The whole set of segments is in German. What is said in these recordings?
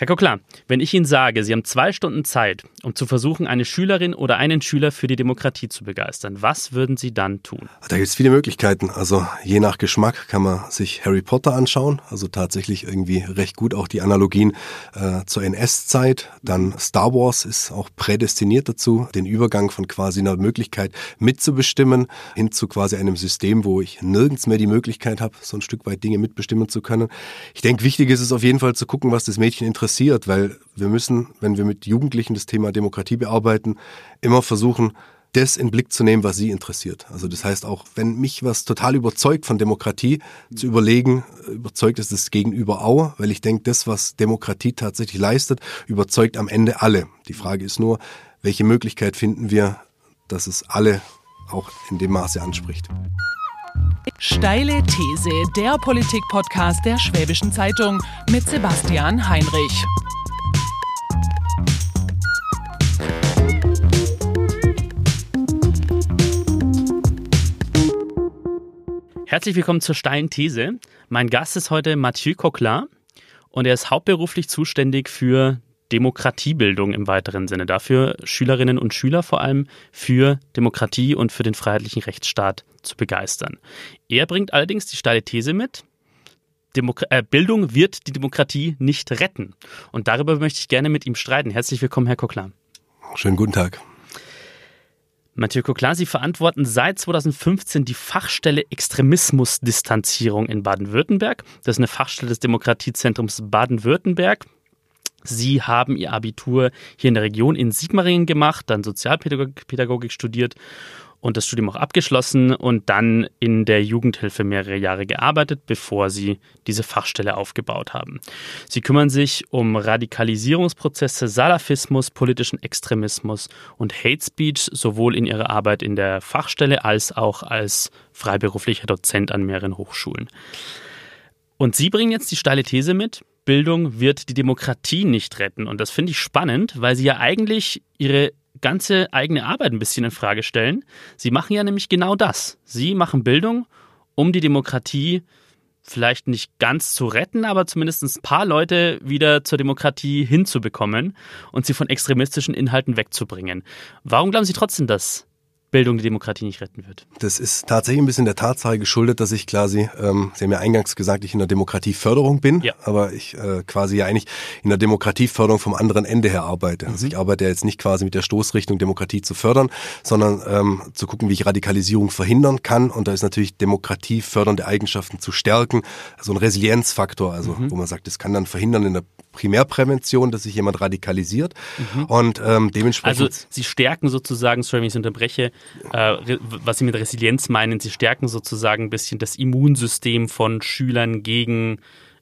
Herr Kockler, wenn ich Ihnen sage, Sie haben zwei Stunden Zeit, um zu versuchen, eine Schülerin oder einen Schüler für die Demokratie zu begeistern, was würden Sie dann tun? Da gibt es viele Möglichkeiten. Also je nach Geschmack kann man sich Harry Potter anschauen, also tatsächlich irgendwie recht gut auch die Analogien äh, zur NS-Zeit. Dann Star Wars ist auch prädestiniert dazu, den Übergang von quasi einer Möglichkeit mitzubestimmen hin zu quasi einem System, wo ich nirgends mehr die Möglichkeit habe, so ein Stück weit Dinge mitbestimmen zu können. Ich denke, wichtig ist es auf jeden Fall zu gucken, was das Mädchen interessiert interessiert, weil wir müssen, wenn wir mit Jugendlichen das Thema Demokratie bearbeiten, immer versuchen, das in Blick zu nehmen, was sie interessiert. Also das heißt auch, wenn mich was total überzeugt von Demokratie, zu überlegen, überzeugt es das Gegenüber auch, weil ich denke, das, was Demokratie tatsächlich leistet, überzeugt am Ende alle. Die Frage ist nur, welche Möglichkeit finden wir, dass es alle auch in dem Maße anspricht. Steile These, der Politik-Podcast der Schwäbischen Zeitung mit Sebastian Heinrich. Herzlich willkommen zur Steilen These. Mein Gast ist heute Mathieu Coquelin und er ist hauptberuflich zuständig für Demokratiebildung im weiteren Sinne. Dafür Schülerinnen und Schüler vor allem für Demokratie und für den freiheitlichen Rechtsstaat zu begeistern. Er bringt allerdings die steile These mit, Demo äh, Bildung wird die Demokratie nicht retten. Und darüber möchte ich gerne mit ihm streiten. Herzlich willkommen, Herr Coquelin. Schönen guten Tag. Mathieu Coquelin, Sie verantworten seit 2015 die Fachstelle Extremismusdistanzierung in Baden-Württemberg. Das ist eine Fachstelle des Demokratiezentrums Baden-Württemberg. Sie haben Ihr Abitur hier in der Region in Sigmaringen gemacht, dann Sozialpädagogik studiert und das Studium auch abgeschlossen und dann in der Jugendhilfe mehrere Jahre gearbeitet, bevor sie diese Fachstelle aufgebaut haben. Sie kümmern sich um Radikalisierungsprozesse, Salafismus, politischen Extremismus und Hate Speech, sowohl in ihrer Arbeit in der Fachstelle als auch als freiberuflicher Dozent an mehreren Hochschulen. Und Sie bringen jetzt die steile These mit, Bildung wird die Demokratie nicht retten. Und das finde ich spannend, weil sie ja eigentlich ihre ganze eigene Arbeit ein bisschen in Frage stellen. Sie machen ja nämlich genau das. Sie machen Bildung, um die Demokratie vielleicht nicht ganz zu retten, aber zumindest ein paar Leute wieder zur Demokratie hinzubekommen und sie von extremistischen Inhalten wegzubringen. Warum glauben Sie trotzdem, dass Bildung die Demokratie nicht retten wird. Das ist tatsächlich ein bisschen der Tatsache geschuldet, dass ich quasi, ähm, Sie haben ja eingangs gesagt, ich in der Demokratieförderung bin, ja. aber ich äh, quasi ja eigentlich in der Demokratieförderung vom anderen Ende her arbeite. Also mhm. Also ich arbeite jetzt nicht quasi mit der Stoßrichtung Demokratie zu fördern, sondern ähm, zu gucken, wie ich Radikalisierung verhindern kann. Und da ist natürlich demokratiefördernde Eigenschaften zu stärken, also ein Resilienzfaktor, also mhm. wo man sagt, das kann dann verhindern in der Primärprävention, dass sich jemand radikalisiert. Mhm. Und ähm, dementsprechend. Also Sie stärken sozusagen, sorry, wenn ich es unterbreche, äh, was Sie mit Resilienz meinen, Sie stärken sozusagen ein bisschen das Immunsystem von Schülern gegen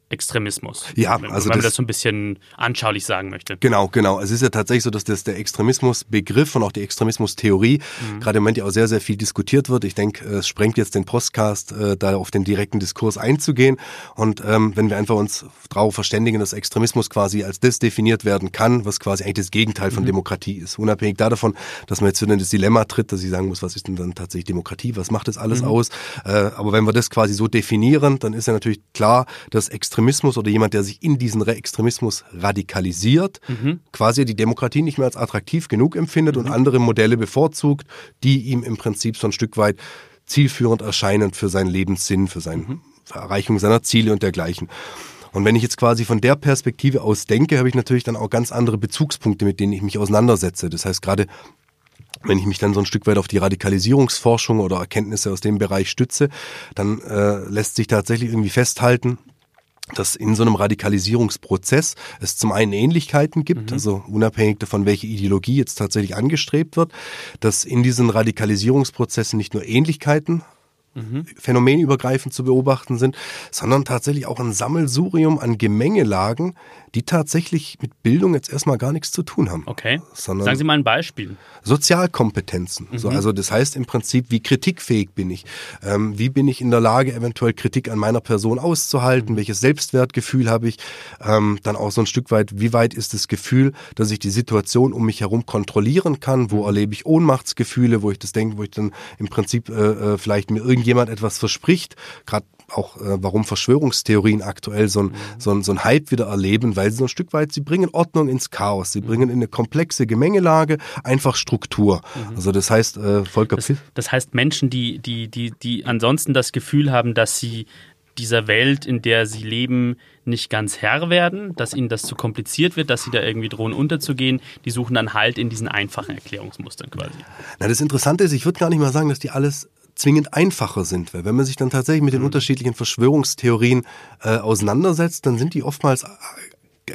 Extremismus. Ja, wenn, also wenn man das so ein bisschen anschaulich sagen möchte. Genau, genau. Es ist ja tatsächlich so, dass das der Extremismusbegriff und auch die Extremismustheorie mhm. gerade im Moment ja auch sehr, sehr viel diskutiert wird. Ich denke, es sprengt jetzt den Postcast, äh, da auf den direkten Diskurs einzugehen. Und ähm, wenn wir einfach uns darauf verständigen, dass Extremismus quasi als das definiert werden kann, was quasi eigentlich das Gegenteil von mhm. Demokratie ist. Unabhängig davon, dass man jetzt wieder in das Dilemma tritt, dass ich sagen muss, was ist denn dann tatsächlich Demokratie, was macht das alles mhm. aus? Äh, aber wenn wir das quasi so definieren, dann ist ja natürlich klar, dass Extremismus Extremismus oder jemand, der sich in diesen Extremismus radikalisiert, mhm. quasi die Demokratie nicht mehr als attraktiv genug empfindet mhm. und andere Modelle bevorzugt, die ihm im Prinzip so ein Stück weit zielführend erscheinen für seinen Lebenssinn, für seine mhm. Erreichung seiner Ziele und dergleichen. Und wenn ich jetzt quasi von der Perspektive aus denke, habe ich natürlich dann auch ganz andere Bezugspunkte, mit denen ich mich auseinandersetze. Das heißt, gerade wenn ich mich dann so ein Stück weit auf die Radikalisierungsforschung oder Erkenntnisse aus dem Bereich stütze, dann äh, lässt sich tatsächlich irgendwie festhalten, dass in so einem Radikalisierungsprozess es zum einen Ähnlichkeiten gibt, mhm. also unabhängig davon, welche Ideologie jetzt tatsächlich angestrebt wird, dass in diesen Radikalisierungsprozessen nicht nur Ähnlichkeiten mhm. phänomenübergreifend zu beobachten sind, sondern tatsächlich auch ein Sammelsurium an Gemengelagen, die tatsächlich mit Bildung jetzt erstmal gar nichts zu tun haben. Okay. Sagen Sie mal ein Beispiel. Sozialkompetenzen. Mhm. So, also das heißt im Prinzip, wie kritikfähig bin ich? Ähm, wie bin ich in der Lage, eventuell Kritik an meiner Person auszuhalten? Mhm. Welches Selbstwertgefühl habe ich? Ähm, dann auch so ein Stück weit, wie weit ist das Gefühl, dass ich die Situation um mich herum kontrollieren kann? Wo mhm. erlebe ich Ohnmachtsgefühle, wo ich das denke, wo ich dann im Prinzip äh, äh vielleicht mir irgendjemand etwas verspricht, gerade auch äh, warum Verschwörungstheorien aktuell so ein, mhm. so, ein, so ein Hype wieder erleben, weil sie so ein Stück weit, sie bringen Ordnung ins Chaos, sie mhm. bringen in eine komplexe Gemengelage einfach Struktur. Mhm. Also das heißt, äh, Volker das, das heißt Menschen, die, die, die, die ansonsten das Gefühl haben, dass sie dieser Welt, in der sie leben, nicht ganz Herr werden, dass ihnen das zu kompliziert wird, dass sie da irgendwie drohen unterzugehen. Die suchen dann halt in diesen einfachen Erklärungsmustern quasi. Na, das Interessante ist, ich würde gar nicht mal sagen, dass die alles zwingend einfacher sind. Weil wenn man sich dann tatsächlich mit den mhm. unterschiedlichen Verschwörungstheorien äh, auseinandersetzt, dann sind die oftmals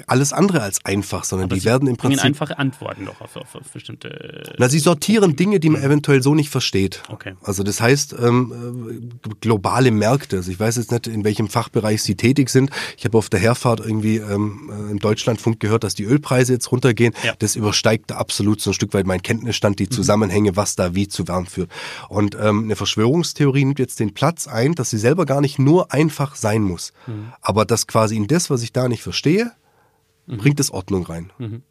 alles andere als einfach, sondern Aber die werden im Prinzip einfache Antworten doch auf, auf, auf, bestimmte. Na, sie sortieren Dinge, die man eventuell so nicht versteht. Okay. Also das heißt ähm, äh, globale Märkte. Also ich weiß jetzt nicht, in welchem Fachbereich sie tätig sind. Ich habe auf der Herfahrt irgendwie ähm, äh, im Deutschlandfunk gehört, dass die Ölpreise jetzt runtergehen. Ja. Das übersteigt absolut so ein Stück weit mein Kenntnisstand, die mhm. Zusammenhänge, was da wie zu Wärme führt. Und ähm, eine Verschwörungstheorie nimmt jetzt den Platz ein, dass sie selber gar nicht nur einfach sein muss, mhm. aber dass quasi in das, was ich da nicht verstehe mhm. bringt es Ordnung rein. Mhm.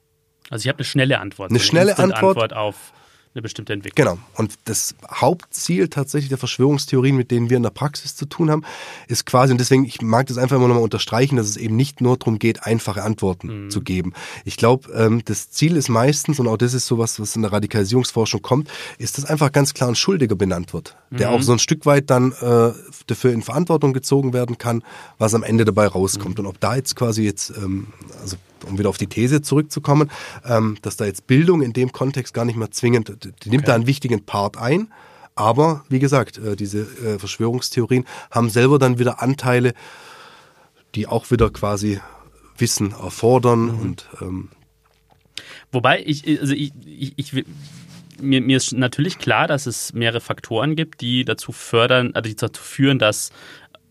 Also ich habe eine schnelle Antwort. Eine schnelle Antwort, Antwort auf eine bestimmte Entwicklung. Genau. Und das Hauptziel tatsächlich der Verschwörungstheorien, mit denen wir in der Praxis zu tun haben, ist quasi, und deswegen, ich mag das einfach immer nochmal unterstreichen, dass es eben nicht nur darum geht, einfache Antworten mhm. zu geben. Ich glaube, ähm, das Ziel ist meistens, und auch das ist sowas, was in der Radikalisierungsforschung kommt, ist, dass einfach ganz klar ein Schuldiger benannt wird, der mhm. auch so ein Stück weit dann äh, dafür in Verantwortung gezogen werden kann, was am Ende dabei rauskommt. Mhm. Und ob da jetzt quasi jetzt, ähm, also um wieder auf die These zurückzukommen, ähm, dass da jetzt Bildung in dem Kontext gar nicht mehr zwingend, die nimmt okay. da einen wichtigen Part ein. Aber wie gesagt, äh, diese äh, Verschwörungstheorien haben selber dann wieder Anteile, die auch wieder quasi Wissen erfordern mhm. und ähm, Wobei ich, also ich, ich, ich mir, mir ist natürlich klar, dass es mehrere Faktoren gibt, die dazu fördern, also die dazu führen, dass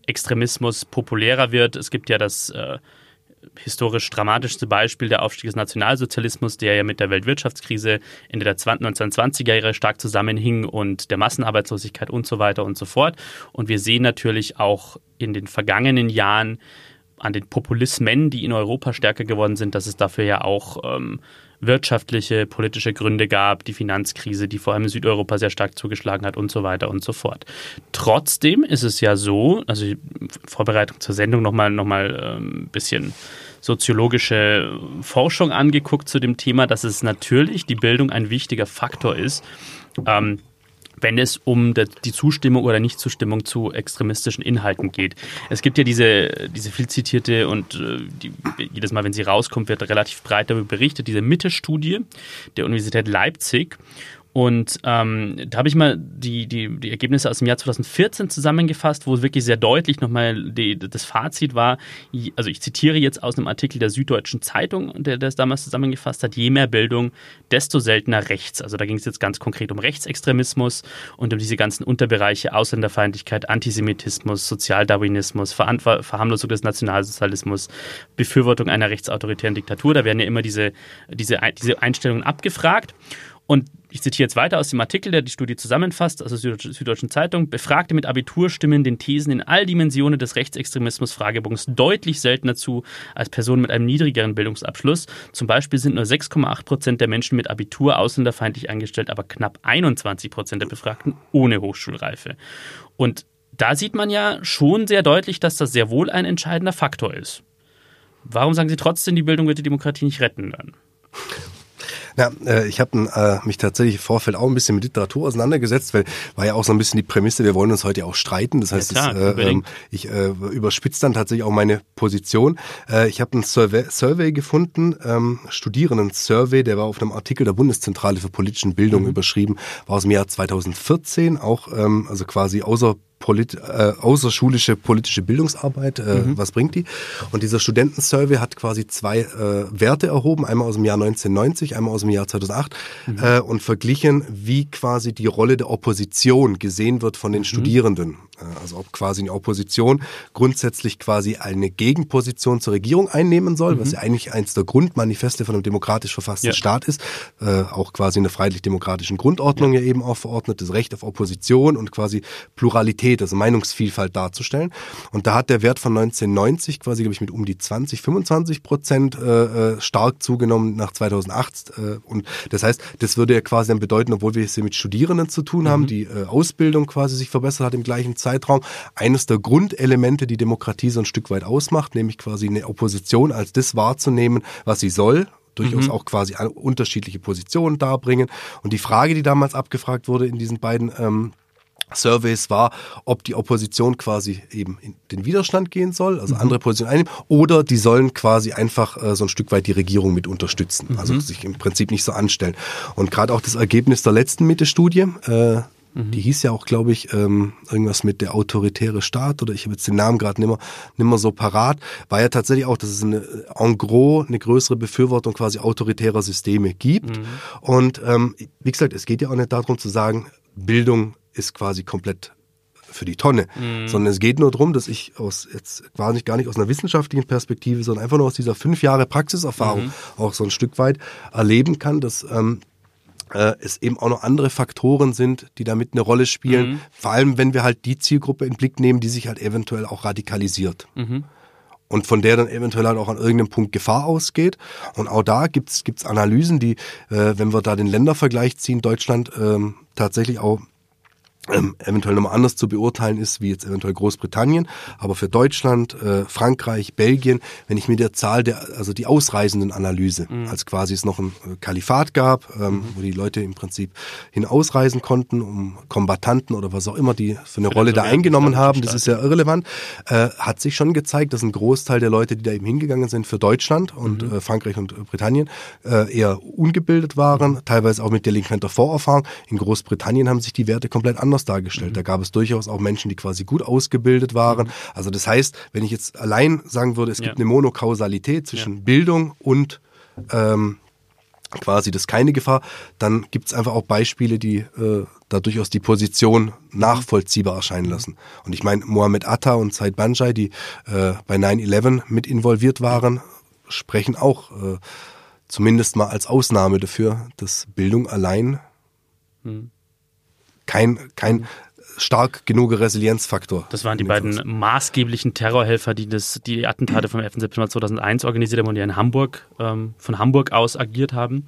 Extremismus populärer wird. Es gibt ja das äh, historisch dramatischste Beispiel der Aufstieg des Nationalsozialismus, der ja mit der Weltwirtschaftskrise Ende der 1920er Jahre stark zusammenhing und der Massenarbeitslosigkeit und so weiter und so fort. Und wir sehen natürlich auch in den vergangenen Jahren an den Populismen, die in Europa stärker geworden sind, dass es dafür ja auch ähm, wirtschaftliche, politische Gründe gab, die Finanzkrise, die vor allem in Südeuropa sehr stark zugeschlagen hat und so weiter und so fort. Trotzdem ist es ja so, also Vorbereitung zur Sendung nochmal noch mal, ein ähm, bisschen soziologische Forschung angeguckt zu dem Thema, dass es natürlich die Bildung ein wichtiger Faktor ist. Ähm, wenn es um die Zustimmung oder Nichtzustimmung zu extremistischen Inhalten geht. Es gibt ja diese, diese viel zitierte und äh, die, jedes Mal, wenn sie rauskommt, wird relativ breit darüber berichtet, diese Mitte-Studie der Universität Leipzig. Und ähm, da habe ich mal die, die, die Ergebnisse aus dem Jahr 2014 zusammengefasst, wo wirklich sehr deutlich nochmal die, das Fazit war, also ich zitiere jetzt aus einem Artikel der Süddeutschen Zeitung, der das damals zusammengefasst hat, je mehr Bildung, desto seltener rechts. Also da ging es jetzt ganz konkret um Rechtsextremismus und um diese ganzen Unterbereiche Ausländerfeindlichkeit, Antisemitismus, Sozialdarwinismus, Verharmlosung des Nationalsozialismus, Befürwortung einer rechtsautoritären Diktatur. Da werden ja immer diese, diese, diese Einstellungen abgefragt. Und ich zitiere jetzt weiter aus dem Artikel, der die Studie zusammenfasst, aus der Süddeutschen Zeitung. Befragte mit Abitur stimmen den Thesen in all Dimensionen des Rechtsextremismus-Fragebogens deutlich seltener zu als Personen mit einem niedrigeren Bildungsabschluss. Zum Beispiel sind nur 6,8 Prozent der Menschen mit Abitur ausländerfeindlich eingestellt, aber knapp 21 Prozent der Befragten ohne Hochschulreife. Und da sieht man ja schon sehr deutlich, dass das sehr wohl ein entscheidender Faktor ist. Warum sagen Sie trotzdem, die Bildung wird die Demokratie nicht retten dann? Ja, äh, ich habe äh, mich tatsächlich im Vorfeld auch ein bisschen mit Literatur auseinandergesetzt, weil war ja auch so ein bisschen die Prämisse, wir wollen uns heute auch streiten. Das heißt, ja, klar, das, äh, ähm, ich äh, überspitze dann tatsächlich auch meine Position. Äh, ich habe einen Survey, Survey gefunden, ähm, Studierenden-Survey, der war auf einem Artikel der Bundeszentrale für politische Bildung mhm. überschrieben, war aus dem Jahr 2014, auch ähm, also quasi außer polit, äh, außerschulische politische Bildungsarbeit, äh, mhm. was bringt die? Und dieser Studentensurvey hat quasi zwei äh, Werte erhoben, einmal aus dem Jahr 1990, einmal aus dem Jahr 2008 mhm. äh, und verglichen, wie quasi die Rolle der Opposition gesehen wird von den mhm. Studierenden. Äh, also ob quasi eine Opposition grundsätzlich quasi eine Gegenposition zur Regierung einnehmen soll, mhm. was ja eigentlich eins der Grundmanifeste von einem demokratisch verfassten ja. Staat ist, äh, auch quasi in der freiheitlich-demokratischen Grundordnung ja. ja eben auch verordnet, das Recht auf Opposition und quasi Pluralität, also Meinungsvielfalt darzustellen. Und da hat der Wert von 1990 quasi, glaube ich, mit um die 20, 25 Prozent äh, äh, stark zugenommen nach 2008. Äh, und das heißt, das würde ja quasi dann bedeuten, obwohl wir es hier mit Studierenden zu tun haben, mhm. die äh, Ausbildung quasi sich verbessert hat im gleichen Zeitraum, Zeitraum eines der Grundelemente, die Demokratie so ein Stück weit ausmacht, nämlich quasi eine Opposition als das wahrzunehmen, was sie soll, durchaus mhm. auch quasi unterschiedliche Positionen darbringen. Und die Frage, die damals abgefragt wurde in diesen beiden ähm, Surveys war, ob die Opposition quasi eben in den Widerstand gehen soll, also mhm. andere Positionen einnehmen, oder die sollen quasi einfach äh, so ein Stück weit die Regierung mit unterstützen, mhm. also sich im Prinzip nicht so anstellen. Und gerade auch das Ergebnis der letzten Mitte-Studie, äh, mhm. die hieß ja auch, glaube ich, ähm, irgendwas mit der autoritäre Staat oder ich habe jetzt den Namen gerade nimmer, nimmer so parat, war ja tatsächlich auch, dass es eine, en gros eine größere Befürwortung quasi autoritärer Systeme gibt. Mhm. Und ähm, wie gesagt, es geht ja auch nicht darum zu sagen, Bildung ist quasi komplett für die Tonne, mhm. sondern es geht nur darum, dass ich aus jetzt quasi gar nicht aus einer wissenschaftlichen Perspektive, sondern einfach nur aus dieser fünf Jahre Praxiserfahrung mhm. auch so ein Stück weit erleben kann, dass ähm, äh, es eben auch noch andere Faktoren sind, die damit eine Rolle spielen. Mhm. Vor allem, wenn wir halt die Zielgruppe in Blick nehmen, die sich halt eventuell auch radikalisiert. Mhm. Und von der dann eventuell halt auch an irgendeinem Punkt Gefahr ausgeht. Und auch da gibt's gibt's Analysen, die, äh, wenn wir da den Ländervergleich ziehen, Deutschland ähm, tatsächlich auch ähm, eventuell nochmal anders zu beurteilen ist, wie jetzt eventuell Großbritannien. Aber für Deutschland, äh, Frankreich, Belgien, wenn ich mir der Zahl der, also die ausreisenden Analyse, mhm. als quasi es noch ein äh, Kalifat gab, ähm, mhm. wo die Leute im Prinzip hinausreisen konnten, um Kombattanten oder was auch immer die für eine für Rolle da eingenommen haben, das ist ja irrelevant, äh, hat sich schon gezeigt, dass ein Großteil der Leute, die da eben hingegangen sind für Deutschland und mhm. äh, Frankreich und äh, Britannien, äh, eher ungebildet waren, teilweise auch mit delinquenter Vorerfahrung. In Großbritannien haben sich die Werte komplett anders anders dargestellt. Mhm. Da gab es durchaus auch Menschen, die quasi gut ausgebildet waren. Mhm. Also das heißt, wenn ich jetzt allein sagen würde, es gibt ja. eine Monokausalität zwischen ja. Bildung und ähm, quasi das keine Gefahr, dann gibt es einfach auch Beispiele, die äh, da durchaus die Position nachvollziehbar erscheinen mhm. lassen. Und ich meine, Mohammed Atta und Said Banjai, die äh, bei 9-11 mit involviert waren, sprechen auch äh, zumindest mal als Ausnahme dafür, dass Bildung allein mhm kein, kein stark genug Resilienzfaktor. Das waren die beiden Kurs. maßgeblichen Terrorhelfer, die das, die Attentate vom 11. September 2001 organisiert haben und die in Hamburg, ähm, von Hamburg aus agiert haben.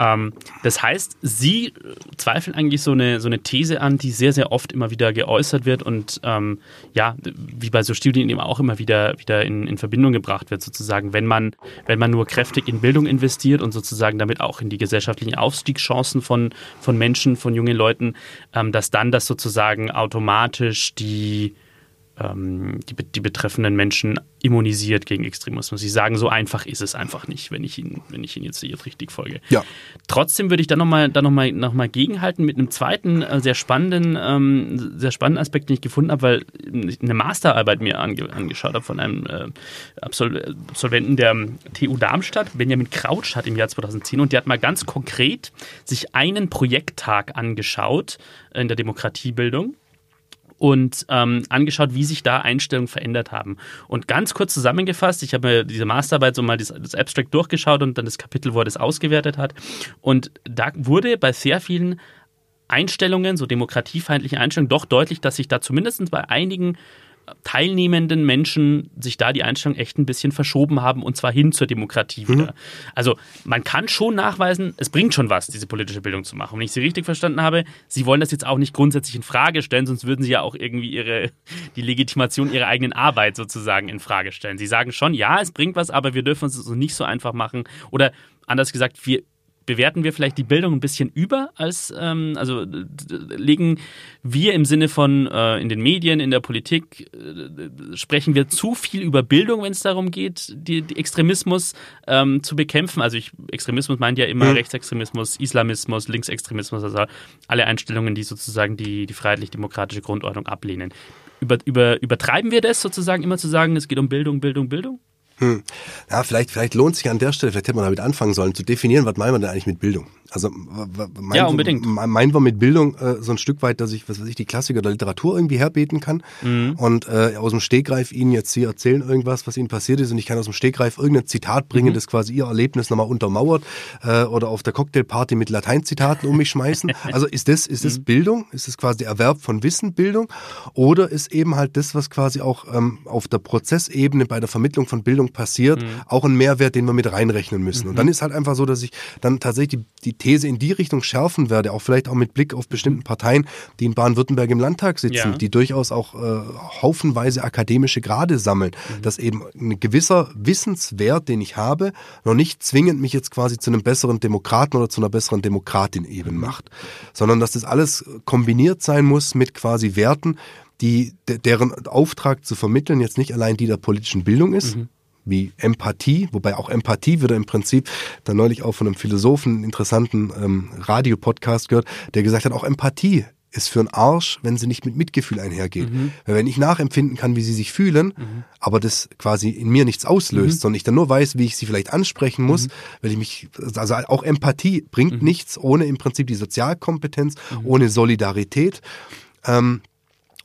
Ähm, das heißt, Sie zweifeln eigentlich so eine, so eine These an, die sehr, sehr oft immer wieder geäußert wird und ähm, ja, wie bei so Studien eben auch immer wieder, wieder in, in Verbindung gebracht wird, sozusagen, wenn man, wenn man nur kräftig in Bildung investiert und sozusagen damit auch in die gesellschaftlichen Aufstiegschancen von, von Menschen, von jungen Leuten, ähm, dass dann das sozusagen automatisch die, ähm, die, die, betreffenden Menschen immunisiert gegen Extremismus. Sie sagen, so einfach ist es einfach nicht, wenn ich Ihnen, wenn ich Ihnen jetzt, jetzt richtig folge. Ja. Trotzdem würde ich da nochmal noch mal, noch mal gegenhalten mit einem zweiten, äh, sehr spannenden, ähm, sehr spannenden Aspekt, den ich gefunden habe, weil ich eine Masterarbeit mir ange, angeschaut habe von einem äh, Absol Absolventen der TU Darmstadt, Benjamin Krautsch hat im Jahr 2010 und der hat mal ganz konkret sich einen Projekttag angeschaut in der Demokratiebildung und ähm, angeschaut, wie sich da Einstellungen verändert haben. Und ganz kurz zusammengefasst, ich habe mir diese Masterarbeit so mal das, das, Abstract durchgeschaut und dann das Kapitel, wo er das ausgewertet hat. Und da wurde bei sehr vielen Einstellungen, so demokratiefeindlichen Einstellungen, doch deutlich, dass sich da zumindest bei einigen teilnehmenden Menschen sich da die Einstellung echt ein bisschen verschoben haben und zwar hin zur Demokratie wieder. Mhm. Also man kann schon nachweisen, es bringt schon was, diese politische Bildung zu machen. Wenn ich Sie richtig verstanden habe, Sie wollen das jetzt auch nicht grundsätzlich in Frage stellen, sonst würden Sie ja auch irgendwie Ihre, die Legitimation Ihrer eigenen Arbeit sozusagen in Frage stellen. Sie sagen schon, ja, es bringt was, aber wir dürfen es so nicht so einfach machen oder anders gesagt, wir bewerten wir vielleicht die Bildung ein bisschen über als, ähm, also legen wir im Sinne von äh, in den Medien, in der Politik, äh, sprechen wir zu viel über Bildung, wenn es darum geht, die, die Extremismus ähm, zu bekämpfen. Also ich, Extremismus meint ja immer mhm. Rechtsextremismus, Islamismus, Linksextremismus, also alle Einstellungen, die sozusagen die, die freiheitlich-demokratische Grundordnung ablehnen. Über, über, übertreiben wir das sozusagen immer zu sagen, es geht um Bildung, Bildung, Bildung? Hm. Ja, vielleicht, vielleicht lohnt sich an der Stelle, vielleicht hätte man damit anfangen sollen, zu definieren, was meinen wir denn eigentlich mit Bildung? Also meinen, ja, unbedingt. meinen wir mit Bildung äh, so ein Stück weit, dass ich, was weiß ich, die Klassiker der Literatur irgendwie herbeten kann mhm. und äh, aus dem Stegreif Ihnen jetzt hier erzählen irgendwas, was Ihnen passiert ist und ich kann aus dem Stegreif irgendein Zitat bringen, mhm. das quasi Ihr Erlebnis nochmal untermauert äh, oder auf der Cocktailparty mit Lateinzitaten um mich schmeißen. Also ist das, ist das mhm. Bildung? Ist das quasi der Erwerb von Wissen Bildung? Oder ist eben halt das, was quasi auch ähm, auf der Prozessebene bei der Vermittlung von Bildung Bildung passiert, mhm. auch ein Mehrwert, den wir mit reinrechnen müssen. Mhm. Und dann ist halt einfach so, dass ich dann tatsächlich die, die, These in die Richtung schärfen werde, auch vielleicht auch mit Blick auf bestimmten Parteien, die in Baden-Württemberg im Landtag sitzen, ja. die durchaus auch äh, haufenweise akademische Grade sammeln, mhm. dass eben ein gewisser Wissenswert, den ich habe, noch nicht zwingend mich jetzt quasi zu einem besseren Demokraten oder zu einer besseren Demokratin eben macht, sondern dass das alles kombiniert sein muss mit quasi Werten, die, deren Auftrag zu vermitteln jetzt nicht allein die der politischen Bildung ist, mhm. Wie Empathie, wobei auch Empathie würde im Prinzip da neulich auch von einem Philosophen einen interessanten ähm, Radiopodcast gehört, der gesagt hat, auch Empathie ist für einen Arsch, wenn sie nicht mit Mitgefühl einhergeht. Mhm. Weil wenn ich nachempfinden kann, wie sie sich fühlen, mhm. aber das quasi in mir nichts auslöst, mhm. sondern ich dann nur weiß, wie ich sie vielleicht ansprechen muss, mhm. weil ich mich, also auch Empathie bringt mhm. nichts ohne im Prinzip die Sozialkompetenz, mhm. ohne Solidarität. Ähm,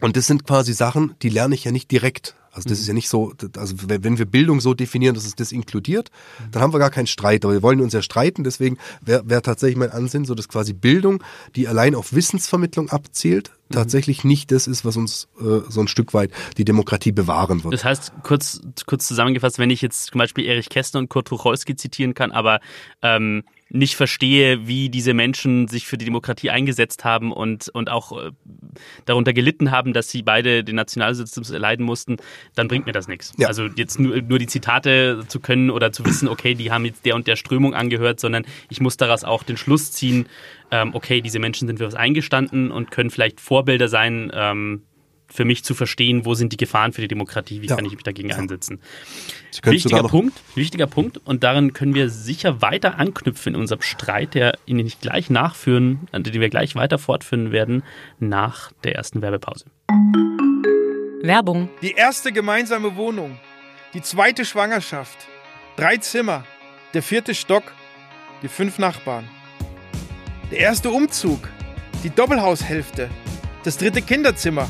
und das sind quasi Sachen, die lerne ich ja nicht direkt. Also das mhm. ist ja nicht so, also wenn wir Bildung so definieren, dass es das inkludiert, mhm. dann haben wir gar keinen Streit. Aber wir wollen uns ja streiten, deswegen wäre wär tatsächlich mein Ansinn, so dass quasi Bildung, die allein auf Wissensvermittlung abzielt, mhm. tatsächlich nicht das ist, was uns äh, so ein Stück weit die Demokratie bewahren wird. Das heißt, kurz, kurz zusammengefasst, wenn ich jetzt zum Beispiel Erich Kästner und Kurt Tucholsky zitieren kann, aber ähm, nicht verstehe, wie diese Menschen sich für die Demokratie eingesetzt haben und, und auch äh, darunter gelitten haben, dass sie beide den Nationalsozialismus erleiden mussten, dann bringt mir das nichts. Ja. Also jetzt nur, nur die Zitate zu können oder zu wissen, okay, die haben jetzt der und der Strömung angehört, sondern ich muss daraus auch den Schluss ziehen, ähm, okay, diese Menschen sind für was eingestanden und können vielleicht Vorbilder sein, ähm, für mich zu verstehen, wo sind die Gefahren für die Demokratie, wie ja. kann ich mich dagegen ja. einsetzen. Wichtiger Punkt, wichtiger Punkt und daran können wir sicher weiter anknüpfen in unserem Streit, der Ihnen nicht gleich nachführen, den wir gleich weiter fortführen werden nach der ersten Werbepause. Werbung. Die erste gemeinsame Wohnung, die zweite Schwangerschaft, drei Zimmer, der vierte Stock, die fünf Nachbarn. Der erste Umzug, die Doppelhaushälfte, das dritte Kinderzimmer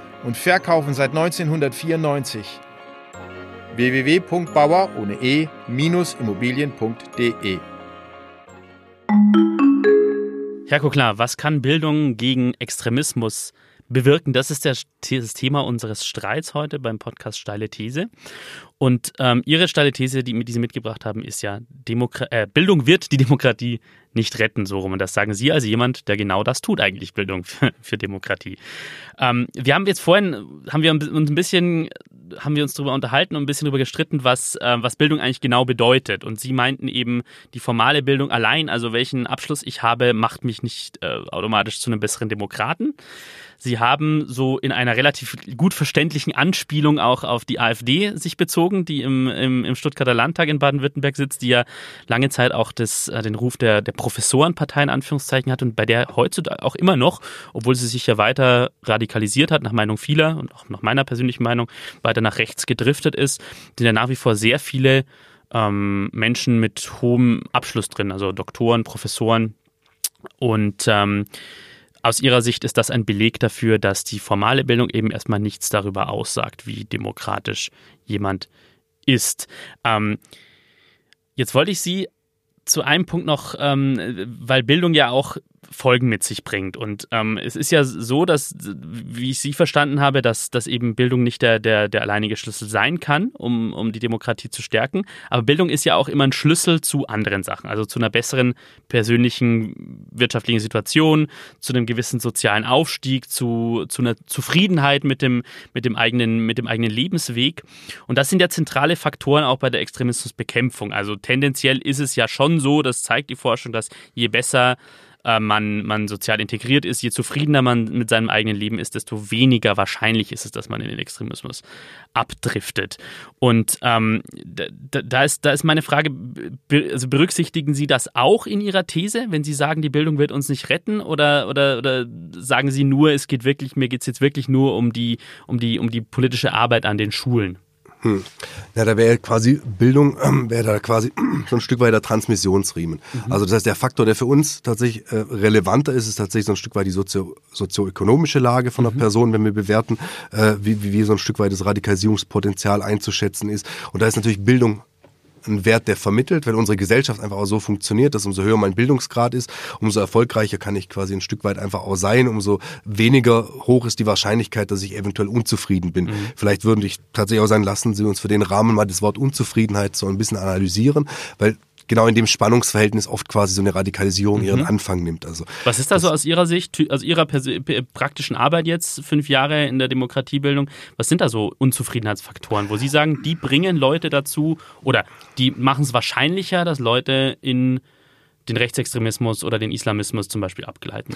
und verkaufen seit 1994. www.bauer ohne e-immobilien.de Herr Koklar, was kann Bildung gegen Extremismus bewirken? Das ist das Thema unseres Streits heute beim Podcast Steile These. Und ähm, Ihre steile These, die, die Sie mitgebracht haben, ist ja, Demokra äh, Bildung wird die Demokratie nicht retten, so rum. Und das sagen Sie als jemand, der genau das tut, eigentlich Bildung für, für Demokratie. Ähm, wir haben jetzt vorhin, haben wir uns ein bisschen, haben wir uns darüber unterhalten und ein bisschen darüber gestritten, was, äh, was Bildung eigentlich genau bedeutet. Und Sie meinten eben, die formale Bildung allein, also welchen Abschluss ich habe, macht mich nicht äh, automatisch zu einem besseren Demokraten. Sie haben so in einer relativ gut verständlichen Anspielung auch auf die AfD sich bezogen, die im, im, im Stuttgarter Landtag in Baden-Württemberg sitzt, die ja lange Zeit auch das, äh, den Ruf der, der Professorenpartei in Anführungszeichen hat und bei der heutzutage auch immer noch, obwohl sie sich ja weiter radikalisiert hat, nach Meinung vieler und auch nach meiner persönlichen Meinung, weiter nach rechts gedriftet ist, sind ja nach wie vor sehr viele ähm, Menschen mit hohem Abschluss drin, also Doktoren, Professoren. Und ähm, aus Ihrer Sicht ist das ein Beleg dafür, dass die formale Bildung eben erstmal nichts darüber aussagt, wie demokratisch jemand ist. Ähm, jetzt wollte ich Sie zu einem Punkt noch, ähm, weil Bildung ja auch Folgen mit sich bringt. Und ähm, es ist ja so, dass, wie ich Sie verstanden habe, dass, dass eben Bildung nicht der, der, der alleinige Schlüssel sein kann, um, um die Demokratie zu stärken. Aber Bildung ist ja auch immer ein Schlüssel zu anderen Sachen, also zu einer besseren persönlichen wirtschaftlichen Situation, zu einem gewissen sozialen Aufstieg, zu, zu einer Zufriedenheit mit dem, mit, dem eigenen, mit dem eigenen Lebensweg. Und das sind ja zentrale Faktoren auch bei der Extremismusbekämpfung. Also tendenziell ist es ja schon so, das zeigt die Forschung, dass je besser äh, man, man sozial integriert ist, je zufriedener man mit seinem eigenen Leben ist, desto weniger wahrscheinlich ist es, dass man in den Extremismus abdriftet. Und ähm, da, da, ist, da ist meine Frage, also berücksichtigen Sie das auch in Ihrer These, wenn Sie sagen, die Bildung wird uns nicht retten oder, oder, oder sagen Sie nur, es geht wirklich, mir geht es jetzt wirklich nur um die, um, die, um die politische Arbeit an den Schulen? Hm. Ja, da wäre quasi Bildung, ähm, wäre da quasi so ein Stück weit der Transmissionsriemen. Mhm. Also das heißt, der Faktor, der für uns tatsächlich äh, relevanter ist, ist tatsächlich so ein Stück weit die sozio sozioökonomische Lage von mhm. der Person, wenn wir bewerten, äh, wie, wie, wie so ein Stück weit das Radikalisierungspotenzial einzuschätzen ist. Und da ist natürlich Bildung ein Wert, der vermittelt, weil unsere Gesellschaft einfach auch so funktioniert, dass umso höher mein Bildungsgrad ist, umso erfolgreicher kann ich quasi ein Stück weit einfach auch sein, umso weniger hoch ist die Wahrscheinlichkeit, dass ich eventuell unzufrieden bin. Mhm. Vielleicht würde ich tatsächlich auch sagen, lassen Sie uns für den Rahmen mal das Wort Unzufriedenheit so ein bisschen analysieren, weil genau in dem Spannungsverhältnis oft quasi so eine Radikalisierung mhm. ihren Anfang nimmt. Also was ist da so aus Ihrer Sicht, aus Ihrer praktischen Arbeit jetzt fünf Jahre in der Demokratiebildung? Was sind da so Unzufriedenheitsfaktoren, wo Sie sagen, die bringen Leute dazu oder die machen es wahrscheinlicher, dass Leute in den Rechtsextremismus oder den Islamismus zum Beispiel abgleiten?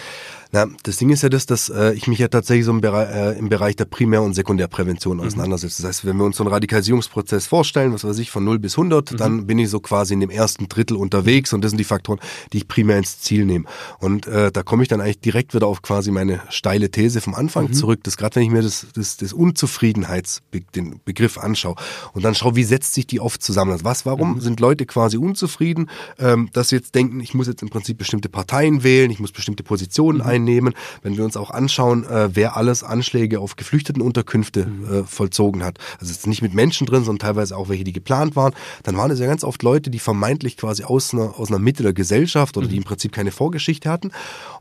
Na, das Ding ist ja das, dass äh, ich mich ja tatsächlich so im, Bereich, äh, im Bereich der Primär- und Sekundärprävention mhm. auseinandersetze. Das heißt, wenn wir uns so einen Radikalisierungsprozess vorstellen, was weiß ich, von 0 bis 100, mhm. dann bin ich so quasi in dem ersten Drittel unterwegs und das sind die Faktoren, die ich primär ins Ziel nehme. Und äh, da komme ich dann eigentlich direkt wieder auf quasi meine steile These vom Anfang mhm. zurück, dass gerade wenn ich mir das, das, das Unzufriedenheits, den Begriff anschaue und dann schaue, wie setzt sich die oft zusammen. Also was, warum mhm. sind Leute quasi unzufrieden, ähm, dass sie jetzt denken, ich muss jetzt im Prinzip bestimmte Parteien wählen, ich muss bestimmte Positionen mhm. einnehmen. Wenn wir uns auch anschauen, äh, wer alles Anschläge auf Geflüchtetenunterkünfte mhm. äh, vollzogen hat, also jetzt nicht mit Menschen drin, sondern teilweise auch welche, die geplant waren, dann waren es ja ganz oft Leute, die vermeintlich quasi aus einer, aus einer Mitte der Gesellschaft oder mhm. die im Prinzip keine Vorgeschichte hatten.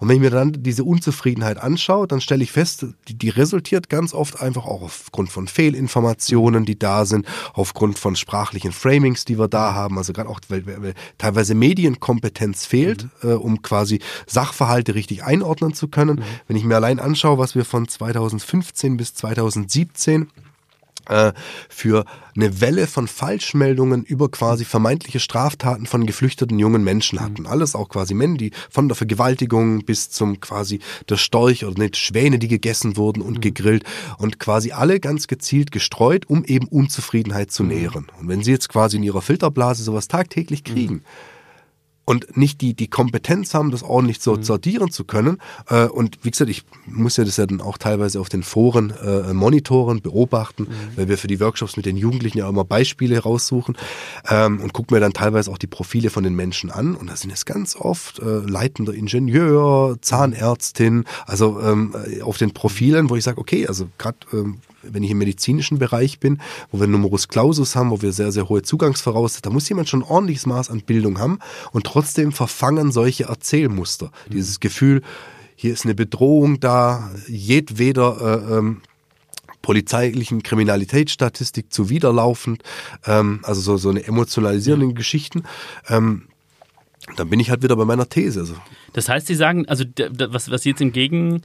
Und wenn ich mir dann diese Unzufriedenheit anschaue, dann stelle ich fest, die, die resultiert ganz oft einfach auch aufgrund von Fehlinformationen, die da sind, aufgrund von sprachlichen Framings, die wir da haben, also gerade auch, weil, weil teilweise Medienkompetenz Kompetenz fehlt, mhm. äh, um quasi Sachverhalte richtig einordnen zu können. Mhm. Wenn ich mir allein anschaue, was wir von 2015 bis 2017 äh, für eine Welle von Falschmeldungen über quasi vermeintliche Straftaten von geflüchteten jungen Menschen hatten. Mhm. Alles auch quasi Männer, die von der Vergewaltigung bis zum quasi der Storch oder nicht Schwäne, die gegessen wurden und mhm. gegrillt und quasi alle ganz gezielt gestreut, um eben Unzufriedenheit zu mhm. nähren. Und wenn sie jetzt quasi in ihrer Filterblase sowas tagtäglich kriegen, und nicht die, die Kompetenz haben, das ordentlich so mhm. sortieren zu können. Äh, und wie gesagt, ich muss ja das ja dann auch teilweise auf den Foren äh, monitoren, beobachten, mhm. weil wir für die Workshops mit den Jugendlichen ja immer Beispiele raussuchen ähm, und gucken mir dann teilweise auch die Profile von den Menschen an. Und da sind es ganz oft äh, leitender Ingenieur, Zahnärztin, also ähm, auf den Profilen, wo ich sage, okay, also gerade ähm, wenn ich im medizinischen Bereich bin, wo wir Numerus Clausus haben, wo wir sehr, sehr hohe Zugangsvoraussetzungen, da muss jemand schon ein ordentliches Maß an Bildung haben und trotzdem verfangen solche Erzählmuster. Mhm. Dieses Gefühl, hier ist eine Bedrohung da, jedweder äh, ähm, polizeilichen Kriminalitätsstatistik zuwiderlaufend, ähm, also so, so eine emotionalisierende mhm. Geschichten. Ähm, dann bin ich halt wieder bei meiner These. Also. Das heißt, Sie sagen, also was, was Sie jetzt entgegen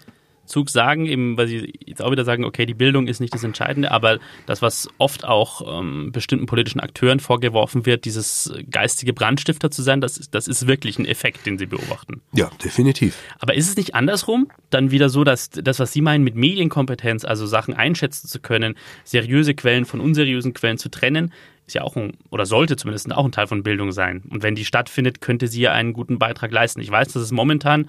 Zug sagen, eben weil sie jetzt auch wieder sagen, okay, die Bildung ist nicht das Entscheidende, aber das, was oft auch ähm, bestimmten politischen Akteuren vorgeworfen wird, dieses geistige Brandstifter zu sein, das ist, das ist wirklich ein Effekt, den sie beobachten. Ja, definitiv. Aber ist es nicht andersrum dann wieder so, dass das, was Sie meinen mit Medienkompetenz, also Sachen einschätzen zu können, seriöse Quellen von unseriösen Quellen zu trennen, ist ja auch ein, oder sollte zumindest auch ein Teil von Bildung sein. Und wenn die stattfindet, könnte sie ja einen guten Beitrag leisten. Ich weiß, dass es momentan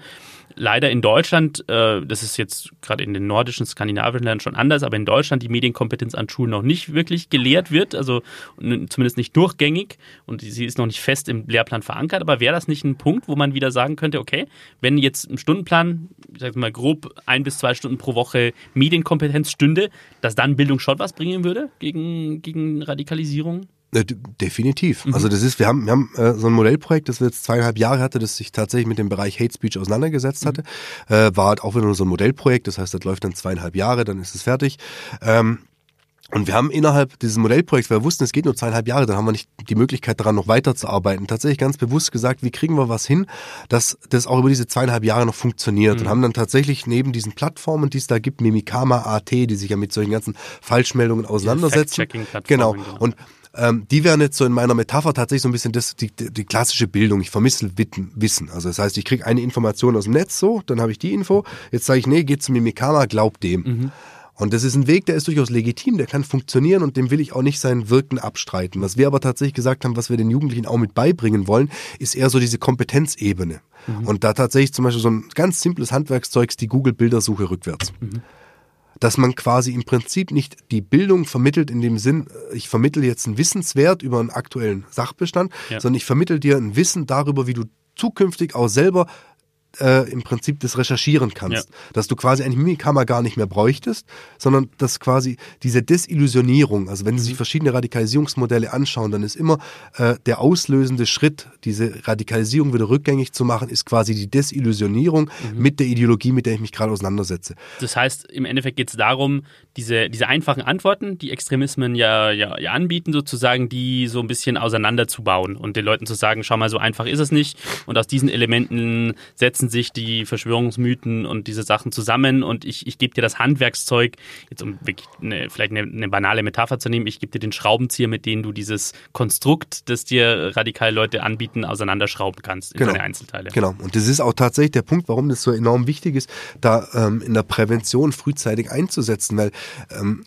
leider in Deutschland, äh, das ist jetzt gerade in den nordischen, skandinavischen Ländern schon anders, aber in Deutschland die Medienkompetenz an Schulen noch nicht wirklich gelehrt wird, also zumindest nicht durchgängig und sie ist noch nicht fest im Lehrplan verankert. Aber wäre das nicht ein Punkt, wo man wieder sagen könnte, okay, wenn jetzt im Stundenplan, ich sag mal grob ein bis zwei Stunden pro Woche Medienkompetenz stünde, dass dann Bildung schon was bringen würde gegen, gegen Radikalisierung? Definitiv. Mhm. Also das ist, wir haben, wir haben äh, so ein Modellprojekt, das wir jetzt zweieinhalb Jahre hatte, das sich tatsächlich mit dem Bereich Hate Speech auseinandergesetzt hatte. Mhm. Äh, war halt auch wieder nur so ein Modellprojekt, das heißt, das läuft dann zweieinhalb Jahre, dann ist es fertig. Ähm, und wir haben innerhalb dieses Modellprojekts, weil wir wussten, es geht nur zweieinhalb Jahre, dann haben wir nicht die Möglichkeit daran noch weiterzuarbeiten, tatsächlich ganz bewusst gesagt, wie kriegen wir was hin, dass das auch über diese zweieinhalb Jahre noch funktioniert. Mhm. Und haben dann tatsächlich neben diesen Plattformen, die es da gibt, Mimikama AT, die sich ja mit solchen ganzen Falschmeldungen auseinandersetzen. Genau. genau. Und ähm, die wären jetzt so in meiner Metapher tatsächlich so ein bisschen das, die, die klassische Bildung. Ich vermissel Wissen. Also das heißt, ich kriege eine Information aus dem Netz so, dann habe ich die Info. Jetzt sage ich, nee, geht zu Mimikama, glaub dem. Mhm. Und das ist ein Weg, der ist durchaus legitim, der kann funktionieren und dem will ich auch nicht sein Wirken abstreiten. Was wir aber tatsächlich gesagt haben, was wir den Jugendlichen auch mit beibringen wollen, ist eher so diese Kompetenzebene. Mhm. Und da tatsächlich zum Beispiel so ein ganz simples Handwerkszeug ist die Google-Bildersuche rückwärts. Mhm dass man quasi im Prinzip nicht die Bildung vermittelt in dem Sinn, äh, ich vermittle jetzt einen Wissenswert über einen aktuellen Sachbestand, ja. sondern ich vermittel dir ein Wissen darüber, wie du zukünftig auch selber äh, im Prinzip das recherchieren kannst. Ja. Dass du quasi eine Mimikkammer gar nicht mehr bräuchtest, sondern dass quasi diese Desillusionierung, also wenn Sie sich mhm. verschiedene Radikalisierungsmodelle anschauen, dann ist immer äh, der auslösende Schritt, diese Radikalisierung wieder rückgängig zu machen, ist quasi die Desillusionierung mhm. mit der Ideologie, mit der ich mich gerade auseinandersetze. Das heißt, im Endeffekt geht es darum, diese, diese einfachen Antworten, die Extremismen ja, ja, ja anbieten, sozusagen, die so ein bisschen auseinanderzubauen und den Leuten zu sagen, schau mal, so einfach ist es nicht. Und aus diesen Elementen setzen sich die Verschwörungsmythen und diese Sachen zusammen und ich, ich gebe dir das Handwerkszeug, jetzt um wirklich eine, vielleicht eine, eine banale Metapher zu nehmen, ich gebe dir den Schraubenzieher, mit dem du dieses Konstrukt, das dir radikale Leute anbieten, auseinanderschrauben kannst in genau. seine Einzelteile. Genau. Und das ist auch tatsächlich der Punkt, warum das so enorm wichtig ist, da ähm, in der Prävention frühzeitig einzusetzen, weil ähm,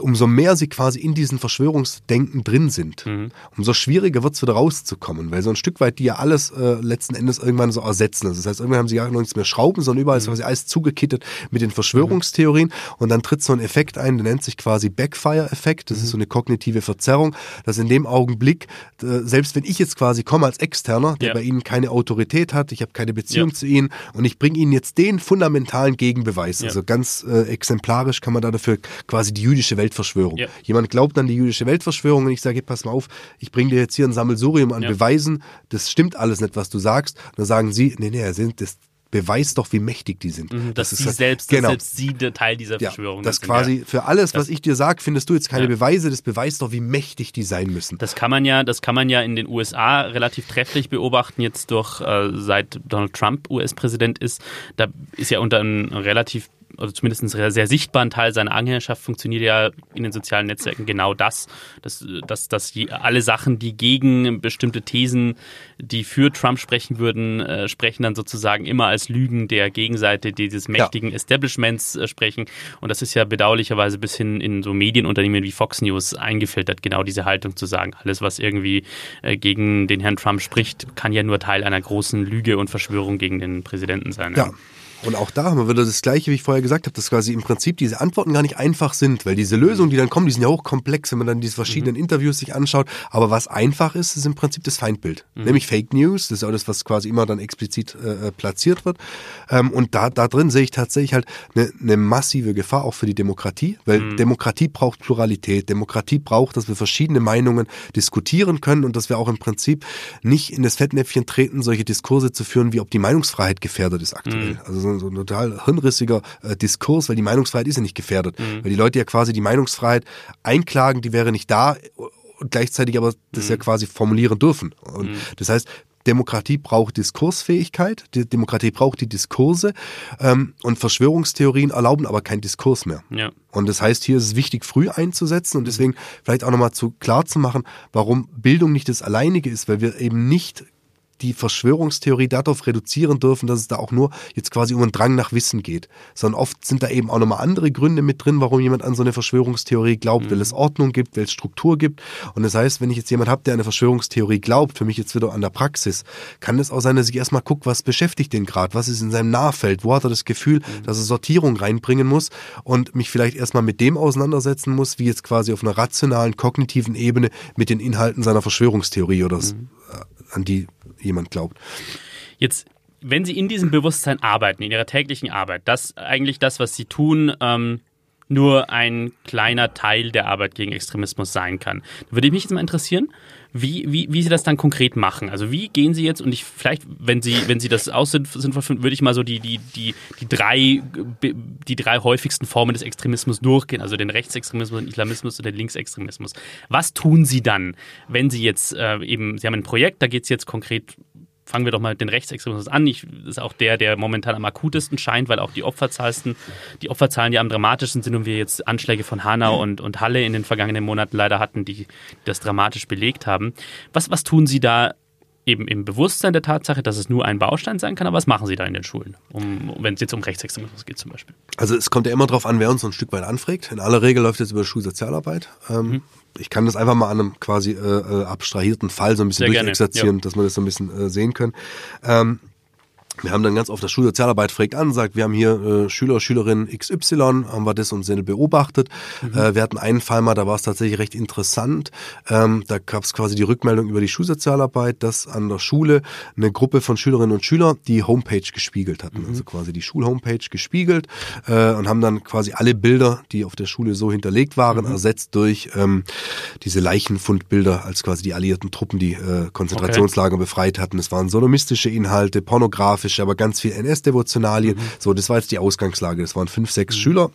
umso mehr sie quasi in diesen Verschwörungsdenken drin sind, mhm. umso schwieriger wird es wieder rauszukommen, weil so ein Stück weit die ja alles äh, letzten Endes irgendwann so ersetzen. Also das heißt, irgendwann haben sie gar nichts mehr Schrauben, sondern überall mhm. ist quasi alles zugekittet mit den Verschwörungstheorien und dann tritt so ein Effekt ein, der nennt sich quasi Backfire-Effekt. Das mhm. ist so eine kognitive Verzerrung, dass in dem Augenblick, äh, selbst wenn ich jetzt quasi komme als Externer, der ja. bei ihnen keine Autorität hat, ich habe keine Beziehung ja. zu ihnen und ich bringe ihnen jetzt den fundamentalen Gegenbeweis, ja. also ganz äh, exemplarisch kann man da dafür quasi die jüdische Welt Weltverschwörung. Ja. Jemand glaubt an die jüdische Weltverschwörung und ich sage, hey, pass mal auf, ich bringe dir jetzt hier ein Sammelsurium an ja. Beweisen, das stimmt alles nicht, was du sagst. Und dann sagen sie, nee, nee, sind das beweist doch, wie mächtig die sind. Mhm, dass das sie selbst, genau. selbst sie der Teil dieser Verschwörung ja, das sind. quasi für alles, was ich dir sage, findest du jetzt keine ja. Beweise, das beweist doch, wie mächtig die sein müssen. Das kann man ja, das kann man ja in den USA relativ trefflich beobachten, jetzt durch, äh, seit Donald Trump US-Präsident ist. Da ist ja unter einem relativ oder zumindest ein sehr sichtbaren Teil seiner Anhängerschaft funktioniert ja in den sozialen Netzwerken genau das, dass, dass, dass alle Sachen, die gegen bestimmte Thesen, die für Trump sprechen würden, äh, sprechen dann sozusagen immer als Lügen der Gegenseite dieses mächtigen ja. Establishments äh, sprechen. Und das ist ja bedauerlicherweise bis hin in so Medienunternehmen wie Fox News eingefiltert, genau diese Haltung zu sagen. Alles, was irgendwie äh, gegen den Herrn Trump spricht, kann ja nur Teil einer großen Lüge und Verschwörung gegen den Präsidenten sein. Ja. Und auch da haben wir wieder das Gleiche, wie ich vorher gesagt habe, dass quasi im Prinzip diese Antworten gar nicht einfach sind, weil diese Lösungen, die dann kommen, die sind ja hochkomplex, wenn man dann diese verschiedenen mhm. Interviews sich anschaut. Aber was einfach ist, ist im Prinzip das Feindbild. Mhm. Nämlich Fake News, das ist auch das, was quasi immer dann explizit äh, äh, platziert wird. Ähm, und da, da drin sehe ich tatsächlich halt eine, eine massive Gefahr auch für die Demokratie, weil mhm. Demokratie braucht Pluralität. Demokratie braucht, dass wir verschiedene Meinungen diskutieren können und dass wir auch im Prinzip nicht in das Fettnäpfchen treten, solche Diskurse zu führen, wie ob die Meinungsfreiheit gefährdet ist aktuell. Mhm. Also so, so ein total hirnrissiger äh, Diskurs, weil die Meinungsfreiheit ist ja nicht gefährdet. Mhm. Weil die Leute ja quasi die Meinungsfreiheit einklagen, die wäre nicht da und gleichzeitig aber das mhm. ja quasi formulieren dürfen. Und mhm. das heißt, Demokratie braucht Diskursfähigkeit, die Demokratie braucht die Diskurse ähm, und Verschwörungstheorien erlauben aber keinen Diskurs mehr. Ja. Und das heißt, hier ist es wichtig, früh einzusetzen und mhm. deswegen vielleicht auch nochmal zu klar zu machen, warum Bildung nicht das Alleinige ist, weil wir eben nicht die Verschwörungstheorie darauf reduzieren dürfen, dass es da auch nur jetzt quasi um einen Drang nach Wissen geht, sondern oft sind da eben auch nochmal andere Gründe mit drin, warum jemand an so eine Verschwörungstheorie glaubt, mhm. weil es Ordnung gibt, weil es Struktur gibt. Und das heißt, wenn ich jetzt jemand habe, der an eine Verschwörungstheorie glaubt, für mich jetzt wieder an der Praxis, kann es auch sein, dass ich erstmal gucke, was beschäftigt den gerade, was ist in seinem Nahfeld, wo hat er das Gefühl, mhm. dass er Sortierung reinbringen muss und mich vielleicht erstmal mit dem auseinandersetzen muss, wie jetzt quasi auf einer rationalen, kognitiven Ebene mit den Inhalten seiner Verschwörungstheorie oder mhm. an die jemand glaubt. Jetzt wenn Sie in diesem Bewusstsein arbeiten, in Ihrer täglichen Arbeit, dass eigentlich das, was Sie tun, ähm, nur ein kleiner Teil der Arbeit gegen Extremismus sein kann. Würde mich jetzt mal interessieren, wie, wie, wie Sie das dann konkret machen. Also wie gehen Sie jetzt, und ich vielleicht, wenn Sie, wenn Sie das aus sind, würde ich mal so die, die, die, die, drei, die drei häufigsten Formen des Extremismus durchgehen, also den Rechtsextremismus, den Islamismus und den Linksextremismus. Was tun Sie dann, wenn Sie jetzt äh, eben, Sie haben ein Projekt, da geht es jetzt konkret fangen wir doch mal mit den Rechtsextremismus an. Ich, das ist auch der, der momentan am akutesten scheint, weil auch die Opferzahlen, die Opferzahlen, die am dramatischsten sind und wir jetzt Anschläge von Hanau und, und Halle in den vergangenen Monaten leider hatten, die das dramatisch belegt haben. Was, was tun Sie da eben im Bewusstsein der Tatsache, dass es nur ein Baustein sein kann, aber was machen Sie da in den Schulen, um, wenn es jetzt um Rechtsextremismus geht zum Beispiel? Also es kommt ja immer darauf an, wer uns so ein Stück weit anfragt. In aller Regel läuft es über Schulsozialarbeit. Ähm, mhm ich kann das einfach mal an einem quasi äh, äh abstrahierten Fall so ein bisschen durchexerzieren, ja. dass wir das so ein bisschen äh, sehen können. Ähm, Wir haben dann ganz oft der Schulsozialarbeit fragt an, sagt, wir haben hier äh, Schüler, Schülerin XY, haben wir das und Sinne beobachtet. Mhm. Äh, wir hatten einen Fall mal, da war es tatsächlich recht interessant. Ähm, da gab es quasi die Rückmeldung über die Schulsozialarbeit, dass an der Schule eine Gruppe von Schülerinnen und Schülern die Homepage gespiegelt hatten, mhm. also quasi die Schulhomepage gespiegelt äh, und haben dann quasi alle Bilder, die auf der Schule so hinterlegt waren, mhm. ersetzt durch ähm, diese Leichenfundbilder, als quasi die alliierten Truppen die äh, Konzentrationslager okay. befreit hatten. Es waren sodomistische Inhalte, pornografische philosophische, aber ganz viel NS-Devotionalien. Mhm. So, das war jetzt die Ausgangslage. Das waren fünf, sechs mhm. Schüler.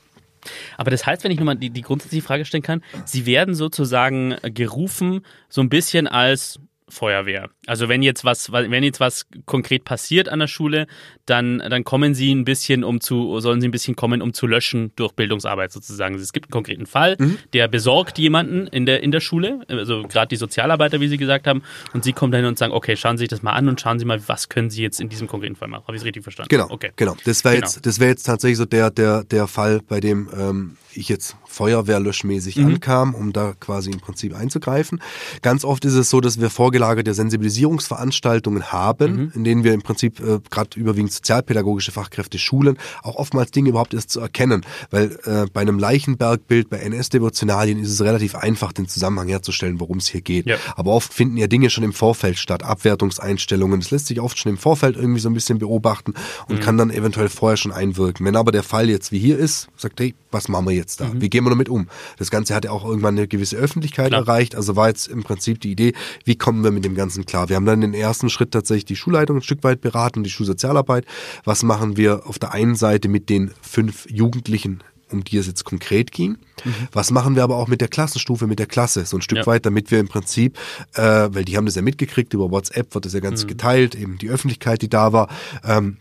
Aber das heißt, wenn ich nochmal die, die grundsätzliche Frage stellen kann, sie werden sozusagen gerufen, so ein bisschen als Feuerwehr. Also wenn jetzt was, wenn jetzt was konkret passiert an der Schule, dann, dann kommen sie ein bisschen, um zu, sollen sie ein bisschen kommen, um zu löschen durch Bildungsarbeit sozusagen. Es gibt einen konkreten Fall, mhm. der besorgt jemanden in der, in der Schule, also gerade die Sozialarbeiter, wie Sie gesagt haben, und sie kommen dahin und sagen, okay, schauen Sie sich das mal an und schauen Sie mal, was können Sie jetzt in diesem konkreten Fall machen. Habe ich es richtig verstanden? Genau, okay. genau. Das wäre genau. jetzt, das wäre jetzt tatsächlich so der, der, der Fall, bei dem ähm, ich jetzt feuerwehrlöschmäßig mhm. ankam, um da quasi im Prinzip einzugreifen. Ganz oft ist es so, dass wir vorgelagerte Sensibilisierungsveranstaltungen haben, mhm. in denen wir im Prinzip äh, gerade überwiegend sozialpädagogische Fachkräfte schulen, auch oftmals Dinge überhaupt erst zu erkennen, weil äh, bei einem Leichenbergbild, bei NS-Devotionalien ist es relativ einfach, den Zusammenhang herzustellen, worum es hier geht. Ja. Aber oft finden ja Dinge schon im Vorfeld statt, Abwertungseinstellungen. Das lässt sich oft schon im Vorfeld irgendwie so ein bisschen beobachten und mhm. kann dann eventuell vorher schon einwirken. Wenn aber der Fall jetzt wie hier ist, sagt, hey, was machen wir jetzt da? Mhm. Wie gehen wir damit um? Das Ganze hat ja auch irgendwann eine gewisse Öffentlichkeit Klar. erreicht. Also war jetzt im Prinzip die Idee, wie kommen wir mit dem Ganzen klar? Wir haben dann den ersten Schritt tatsächlich die Schulleitung ein Stück weit beraten, die Schulsozialarbeit. Was machen wir auf der einen Seite mit den fünf Jugendlichen um die es jetzt konkret ging. Mhm. Was machen wir aber auch mit der Klassenstufe, mit der Klasse, so ein Stück ja. weit, damit wir im Prinzip, äh, weil die haben das ja mitgekriegt, über WhatsApp wird das ja ganz mhm. geteilt, eben die Öffentlichkeit, die da war, ähm,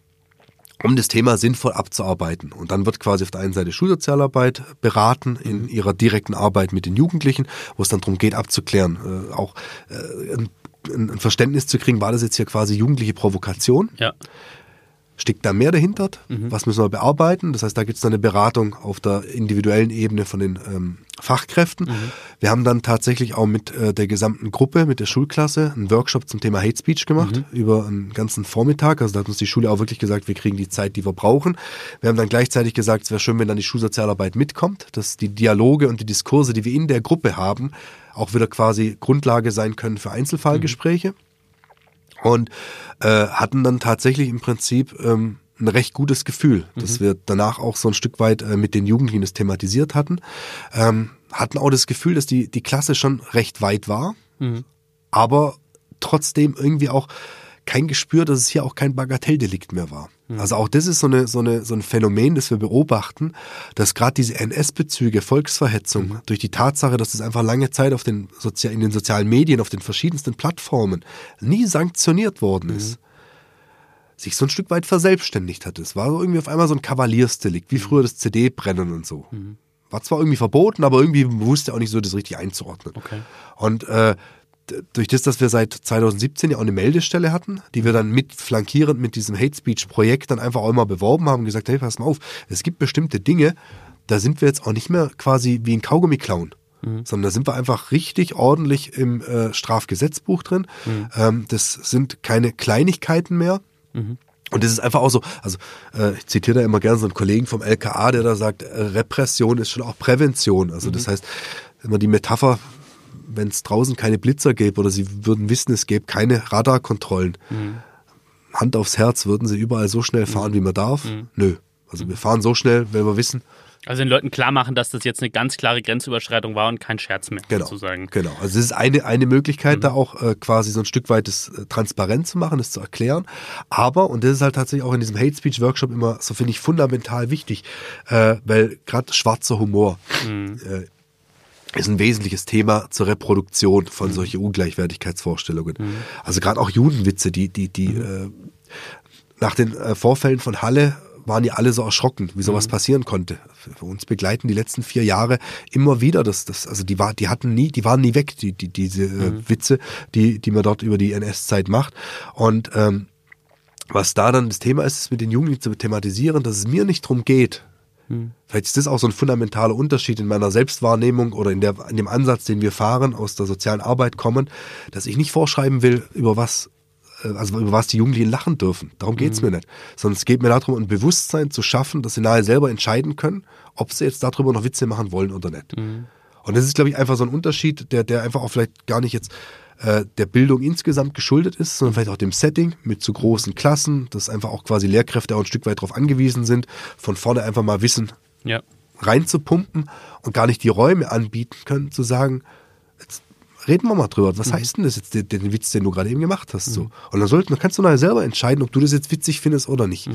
um das Thema sinnvoll abzuarbeiten. Und dann wird quasi auf der einen Seite Schulsozialarbeit beraten in mhm. ihrer direkten Arbeit mit den Jugendlichen, wo es dann darum geht, abzuklären, äh, auch äh, ein, ein, Verständnis zu kriegen, war das jetzt hier quasi jugendliche Provokation? Ja. Steckt da mehr dahinter? Mhm. Was müssen wir bearbeiten? Das heißt, da gibt es dann eine Beratung auf der individuellen Ebene von den ähm, Fachkräften. Mhm. Wir haben dann tatsächlich auch mit äh, der gesamten Gruppe, mit der Schulklasse, einen Workshop zum Thema Hate Speech gemacht, mhm. über einen ganzen Vormittag. Also da hat uns die Schule auch wirklich gesagt, wir kriegen die Zeit, die wir brauchen. Wir haben dann gleichzeitig gesagt, es wäre schön, wenn dann die Schulsozialarbeit mitkommt, dass die Dialoge und die Diskurse, die wir in der Gruppe haben, auch wieder quasi Grundlage sein können für Einzelfallgespräche. Mhm und äh, hatten dann tatsächlich im Prinzip ähm, ein recht gutes Gefühl, mhm. dass wir danach auch so ein Stück weit äh, mit den Jugendlichen das thematisiert hatten. Ähm, hatten auch das Gefühl, dass die, die Klasse schon recht weit war, mhm. aber trotzdem irgendwie auch kein Gespür, dass es hier auch kein Bagatelldelikt mehr war. Mhm. Also auch das ist so, eine, so, eine, so ein Phänomen, das wir beobachten, dass gerade diese NS-Bezüge, Volksverhetzung, mhm. durch die Tatsache, dass es einfach lange Zeit auf den Sozi in den sozialen Medien, auf den verschiedensten Plattformen nie sanktioniert worden ist, mhm. sich so ein Stück weit verselbstständigt hat. Es war so irgendwie auf einmal so ein Kavaliersdelikt, wie mhm. früher das CD-Brennen und so. Mhm. War zwar irgendwie verboten, aber irgendwie wusste auch nicht so, das richtig einzuordnen. Okay. Und äh, durch das, dass wir seit 2017 ja auch eine Meldestelle hatten, die wir dann mit flankierend mit diesem Hate Speech Projekt dann einfach auch immer beworben haben und gesagt, hey, pass mal auf, es gibt bestimmte Dinge, da sind wir jetzt auch nicht mehr quasi wie ein Kaugummi klauen. Mhm. Sondern da sind wir einfach richtig ordentlich im äh, Strafgesetzbuch drin. Mhm. Ähm, das sind keine Kleinigkeiten mehr. Mhm. Und das ist einfach auch so, also äh, ich zitiere da immer gerne so einen Kollegen vom LKA, der da sagt, äh, Repression ist schon auch Prävention. Also das mhm. heißt, immer die Metapher, wenn es draußen keine Blitzer gäbe oder sie würden wissen, es gäbe keine Radarkontrollen, mhm. Hand aufs Herz, würden sie überall so schnell fahren, mhm. wie man darf? Mhm. Nö. Also wir fahren so schnell, wenn wir wissen. Also den Leuten klar machen, dass das jetzt eine ganz klare Grenzüberschreitung war und kein Scherz mehr, genau, sozusagen. Genau. Also es ist eine, eine Möglichkeit, mhm. da auch äh, quasi so ein Stück weit das äh, transparent zu machen, das zu erklären. Aber, und das ist halt tatsächlich auch in diesem Hate Speech Workshop immer, so finde ich, fundamental wichtig, äh, weil gerade schwarzer Humor, mhm. Ist ein wesentliches Thema zur Reproduktion von mhm. solchen Ungleichwertigkeitsvorstellungen. Mhm. Also gerade auch Judenwitze, die, die, die mhm. äh, nach den äh, Vorfällen von Halle waren ja alle so erschrocken, wie sowas mhm. passieren konnte. Für uns begleiten die letzten vier Jahre immer wieder das, das also die war, die hatten nie, die waren nie weg, die, die diese äh, mhm. Witze, die, die man dort über die NS-Zeit macht. Und ähm, was da dann das Thema ist, ist mit den Jugendlichen zu thematisieren, dass es mir nicht drum geht, hm. Vielleicht ist das auch so ein fundamentaler Unterschied in meiner Selbstwahrnehmung oder in, der, in dem Ansatz, den wir fahren, aus der sozialen Arbeit kommen, dass ich nicht vorschreiben will, über was äh, also über was die Jugendlichen lachen dürfen. Darum geht's mir nicht. Sondern es geht mir darum, ein Bewusstsein zu schaffen, dass sie nachher selber entscheiden können, ob sie jetzt darüber noch Witze machen wollen oder nicht. Und das ist, glaube ich, einfach so ein Unterschied, der, der einfach auch vielleicht gar nicht jetzt äh, der Bildung insgesamt geschuldet ist, sondern vielleicht auch dem Setting mit zu großen Klassen, dass einfach auch quasi Lehrkräfte auch ein Stück weit darauf angewiesen sind, von vorne einfach mal Wissen Ja. reinzupumpen und gar nicht die Räume anbieten können, zu sagen, jetzt reden wir mal drüber. Was heißt denn das jetzt, den, den Witz, den du gerade eben gemacht hast? So. Und dann, sollten, dann kannst du nachher selber entscheiden, ob du das jetzt witzig findest oder nicht.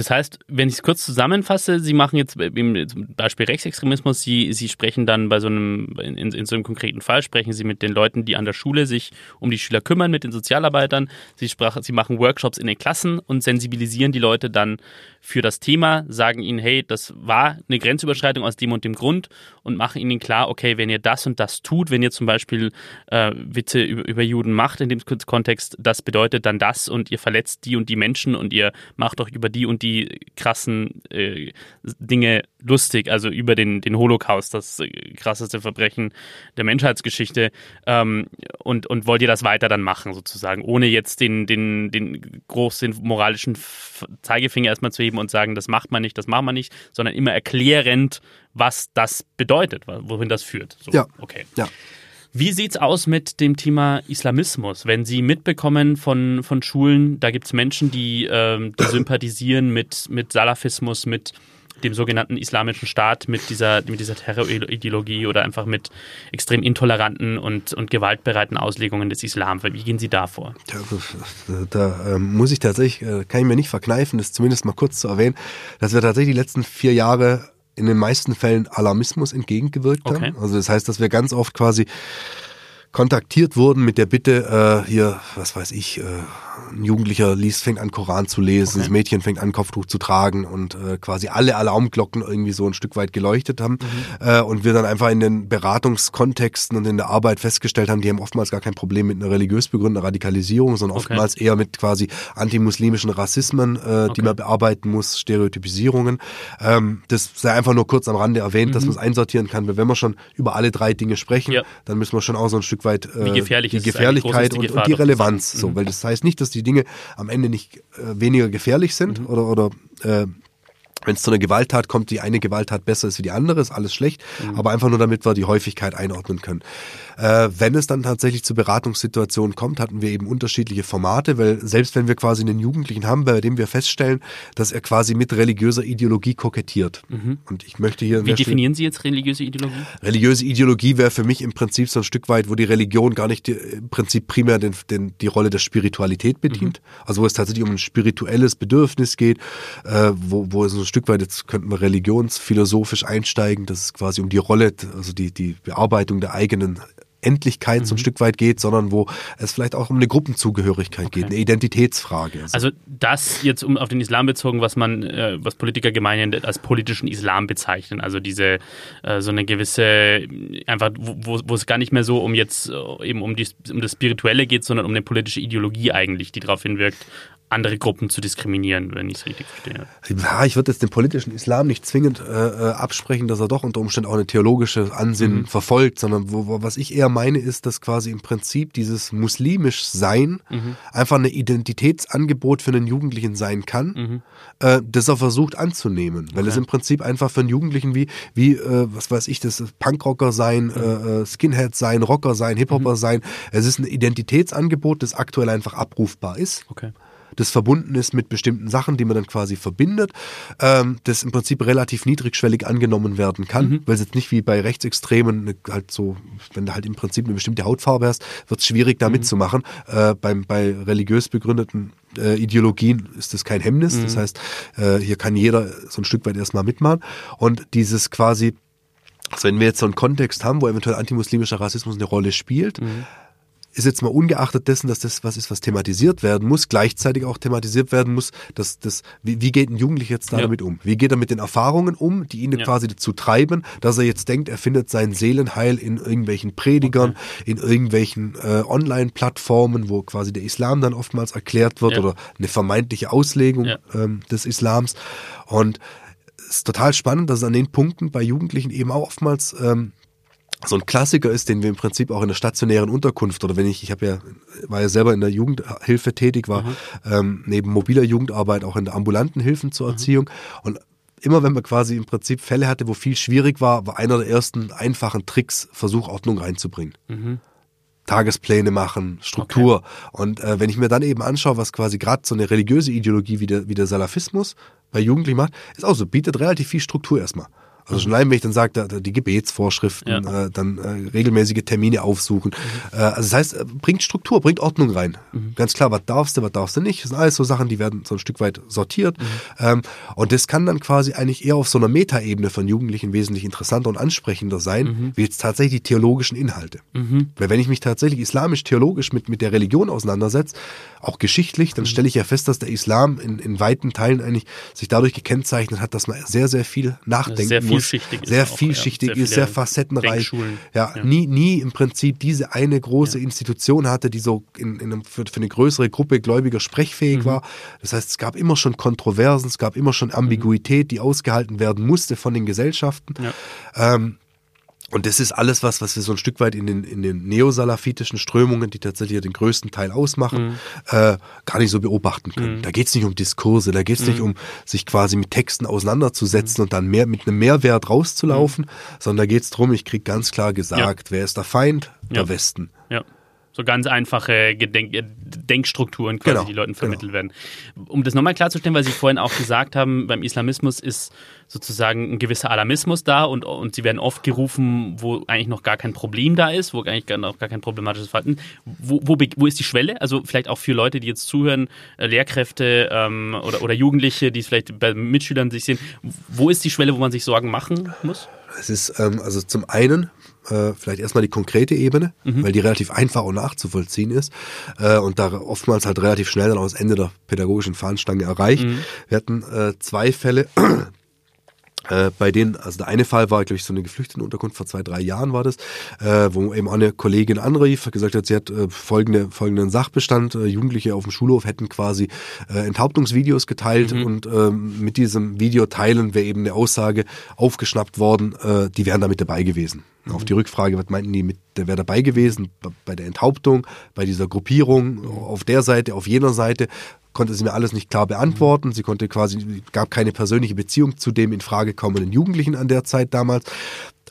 Das heißt, wenn ich es kurz zusammenfasse, Sie machen jetzt im Beispiel Rechtsextremismus, Sie, Sie sprechen dann bei so einem, in, in so einem konkreten Fall, sprechen Sie mit den Leuten, die an der Schule sich um die Schüler kümmern, mit den Sozialarbeitern. Sie, sprach, Sie machen Workshops in den Klassen und sensibilisieren die Leute dann für das Thema, sagen ihnen, hey, das war eine Grenzüberschreitung aus dem und dem Grund und machen ihnen klar, okay, wenn ihr das und das tut, wenn ihr zum Beispiel äh, Witze über, über Juden macht in dem Kontext, das bedeutet dann das und ihr verletzt die und die Menschen und ihr macht auch über die und die krassen äh, Dinge lustig, also über den, den Holocaust, das äh, krasseste Verbrechen der Menschheitsgeschichte ähm, und, und wollt ihr das weiter dann machen sozusagen, ohne jetzt den, den, den großen moralischen Zeigefinger erstmal zu heben und sagen, das macht man nicht, das macht man nicht, sondern immer erklärend, was das bedeutet, wohin das führt. So, Ja. Okay. Ja. Wie sieht's aus mit dem Thema Islamismus? Wenn Sie mitbekommen von, von Schulen, da gibt's Menschen, die, ähm, die sympathisieren mit, mit Salafismus, mit dem sogenannten Islamischen Staat, mit dieser, mit dieser Terrorideologie oder einfach mit extrem intoleranten und, und gewaltbereiten Auslegungen des Islam. Wie gehen Sie da vor? Da, da ähm, muss ich tatsächlich, äh, kann ich mir nicht verkneifen, das zumindest mal kurz zu erwähnen, dass wir tatsächlich die letzten vier Jahre in den meisten Fällen Alarmismus entgegengewirkt Okay. haben. Also das heißt, dass wir ganz oft quasi kontaktiert wurden mit der Bitte, äh, hier, was weiß ich, äh, ein Jugendlicher liest, fängt an Koran zu lesen, Okay. das Mädchen fängt an Kopftuch zu tragen und äh, quasi alle Alarmglocken irgendwie so ein Stück weit geleuchtet haben äh, und wir dann einfach in den Beratungskontexten und in der Arbeit festgestellt haben, die haben oftmals gar kein Problem mit einer religiös begründeten Radikalisierung, sondern Okay. oftmals eher mit quasi antimuslimischen Rassismen, äh, Okay. die man bearbeiten muss, Stereotypisierungen. Ähm, das sei einfach nur kurz am Rande erwähnt, dass man es einsortieren kann, weil wenn wir schon über alle drei Dinge sprechen, Mhm. Ja. dann müssen wir schon auch so ein Stück weit äh, Wie gefährlich die Gefährlichkeit die und, und die Relevanz. So, weil das heißt nicht, dass die Dinge am Ende nicht äh, weniger gefährlich sind Mhm. oder oder äh, wenn es zu einer Gewalttat kommt, die eine Gewalttat besser ist wie die andere, ist alles schlecht, Mhm. aber einfach nur damit wir die Häufigkeit einordnen können. Äh, wenn es dann tatsächlich zu Beratungssituationen kommt, hatten wir eben unterschiedliche Formate, weil selbst wenn wir quasi einen Jugendlichen haben, bei dem wir feststellen, dass er quasi mit religiöser Ideologie kokettiert. Und ich möchte hier Mhm. Wie Stelle- definieren Sie jetzt religiöse Ideologie? Religiöse Ideologie wäre für mich im Prinzip so ein Stück weit, wo die Religion gar nicht die, im Prinzip primär den, den, die Rolle der Spiritualität bedient. Also wo es tatsächlich um ein spirituelles Bedürfnis geht, äh, wo, wo es so ein Stück weit, jetzt könnten wir religionsphilosophisch einsteigen, dass es quasi um die Rolle, also die, die Bearbeitung der eigenen Endlichkeit so ein Stück weit geht, sondern wo es vielleicht auch um eine Gruppenzugehörigkeit geht, eine Identitätsfrage. Also das jetzt um auf den Islam bezogen, was man, äh, was Politiker gemeinhin als politischen Islam bezeichnen. Also diese äh, so eine gewisse, einfach wo, wo- wo es gar nicht mehr so um jetzt äh, eben um, die, um das Spirituelle geht, sondern um eine politische Ideologie eigentlich, die darauf hinwirkt, andere Gruppen zu diskriminieren, wenn ich es richtig verstehe. Ja, ich würde jetzt dem politischen Islam nicht zwingend äh, äh, absprechen, dass er doch unter Umständen auch eine theologische Ansinnen verfolgt, sondern wo, wo, was ich eher meine, ist, dass quasi im Prinzip dieses muslimisch Sein einfach eine Identitätsangebot für einen Jugendlichen sein kann, äh, das er versucht anzunehmen, weil es im Prinzip einfach für einen Jugendlichen wie, wie äh, was weiß ich, das Punkrocker sein, äh, äh, Skinhead sein, Rocker sein, Hip-Hopper sein, es ist ein Identitätsangebot, das aktuell einfach abrufbar ist. Okay. Das verbunden ist mit bestimmten Sachen, die man dann quasi verbindet, ähm, das im Prinzip relativ niedrigschwellig angenommen werden kann, weil es jetzt nicht wie bei Rechtsextremen halt so, wenn du halt im Prinzip eine bestimmte Hautfarbe hast, wird es schwierig da mitzumachen. Äh, beim, bei religiös begründeten äh, Ideologien ist das kein Hemmnis, das heißt, äh, hier kann jeder so ein Stück weit erstmal mitmachen. Und dieses quasi also wenn wir jetzt so einen Kontext haben, wo eventuell antimuslimischer Rassismus eine Rolle spielt, ist jetzt mal ungeachtet dessen, dass das was ist, was thematisiert werden muss, gleichzeitig auch thematisiert werden muss, dass das, wie, wie geht ein Jugendlicher jetzt da Ja. damit um? Wie geht er mit den Erfahrungen um, die ihn Ja. quasi dazu treiben, dass er jetzt denkt, er findet sein Seelenheil in irgendwelchen Predigern, in irgendwelchen äh, Online-Plattformen, wo quasi der Islam dann oftmals erklärt wird Ja. oder eine vermeintliche Auslegung ähm, des Islams. Und es ist total spannend, dass es an den Punkten bei Jugendlichen eben auch oftmals ähm, so ein Klassiker ist, den wir im Prinzip auch in der stationären Unterkunft oder wenn ich, ich habe ja, war ja selber in der Jugendhilfe tätig, war mhm. ähm, neben mobiler Jugendarbeit auch in der ambulanten Hilfen zur. Erziehung mhm. und immer wenn man quasi im Prinzip Fälle hatte, wo viel schwierig war, war einer der ersten einfachen Tricks, Versuch Ordnung reinzubringen. Mhm. Tagespläne machen, Struktur. Okay. Und äh, wenn ich mir dann eben anschaue, was quasi gerade so eine religiöse Ideologie wie der, wie der Salafismus bei Jugendlichen macht, ist auch so, bietet relativ viel Struktur erstmal. Also schon allein, wenn ich dann sage, da, die Gebetsvorschriften, ja. äh, dann äh, regelmäßige Termine aufsuchen. Mhm. Äh, also das heißt, äh, bringt Struktur, bringt Ordnung rein. Mhm. Ganz klar, was darfst du, was darfst du nicht. Das sind alles so Sachen, die werden so ein Stück weit sortiert. Mhm. Ähm, und das kann dann quasi eigentlich eher auf so einer Metaebene von Jugendlichen wesentlich interessanter und ansprechender sein, mhm. wie jetzt tatsächlich die theologischen Inhalte. Mhm. Weil wenn ich mich tatsächlich islamisch-theologisch mit, mit der Religion auseinandersetze, auch geschichtlich, dann mhm. stelle ich ja fest, dass der Islam in, in weiten Teilen eigentlich sich dadurch gekennzeichnet hat, dass man sehr, sehr viel nachdenken sehr muss vielschichtig sehr ist. Vielschichtig ja, sehr ist, sehr facettenreich. Ja, ja, Nie, nie im Prinzip diese eine große ja. Institution hatte, die so in, in einem, für, für, eine größere Gruppe Gläubiger sprechfähig mhm. war. Das heißt, es gab immer schon Kontroversen, es gab immer schon Ambiguität, die ausgehalten werden musste von den Gesellschaften. Ähm, und das ist alles was, was wir so ein Stück weit in den, in den neosalafitischen Strömungen, die tatsächlich den größten Teil ausmachen, mhm. äh, gar nicht so beobachten können. Mhm. Da geht es nicht um Diskurse, da geht es mhm. nicht um sich quasi mit Texten auseinanderzusetzen mhm. und dann mehr mit einem Mehrwert rauszulaufen, mhm. sondern da geht es darum, ich kriege ganz klar gesagt, ja. wer ist der Feind? Der Westen. Ja. So ganz einfache Gedenk äh, Denkstrukturen quasi, genau, die Leuten vermittelt genau. werden. Um das nochmal klarzustellen, weil Sie vorhin auch gesagt haben, beim Islamismus ist sozusagen ein gewisser Alarmismus da und, und sie werden oft gerufen, wo eigentlich noch gar kein Problem da ist, wo eigentlich gar, noch gar kein problematisches Verhalten. Wo, wo, wo ist die Schwelle? Also vielleicht auch für Leute, die jetzt zuhören, äh, Lehrkräfte ähm, oder, oder Jugendliche, die es vielleicht bei Mitschülern sich sehen. Wo ist die Schwelle, wo man sich Sorgen machen muss? Es ist ähm, also zum einen äh, vielleicht erstmal die konkrete Ebene, mhm. weil die relativ einfach und nachzuvollziehen ist äh, und da oftmals halt relativ schnell dann auch das Ende der pädagogischen Fahnenstange erreicht. Mhm. Wir hatten äh, zwei Fälle, äh, bei denen, also der eine Fall war, glaube ich, so eine Geflüchtetenunterkunft vor zwei, drei Jahren war das, äh, wo eben eine Kollegin anrief, gesagt hat, sie hat äh, folgende, folgenden Sachbestand, äh, Jugendliche auf dem Schulhof hätten quasi äh, Enthauptungsvideos geteilt mhm. und ähm, mit diesem Video teilen wäre eben eine Aussage aufgeschnappt worden, die wären damit dabei gewesen. Mhm. Auf die Rückfrage, was meinten die mit, der wäre dabei gewesen bei der Enthauptung, bei dieser Gruppierung, auf der Seite, auf jener Seite, konnte sie mir alles nicht klar beantworten. Sie konnte quasi, gab keine persönliche Beziehung zu dem in Frage kommenden Jugendlichen an der Zeit damals.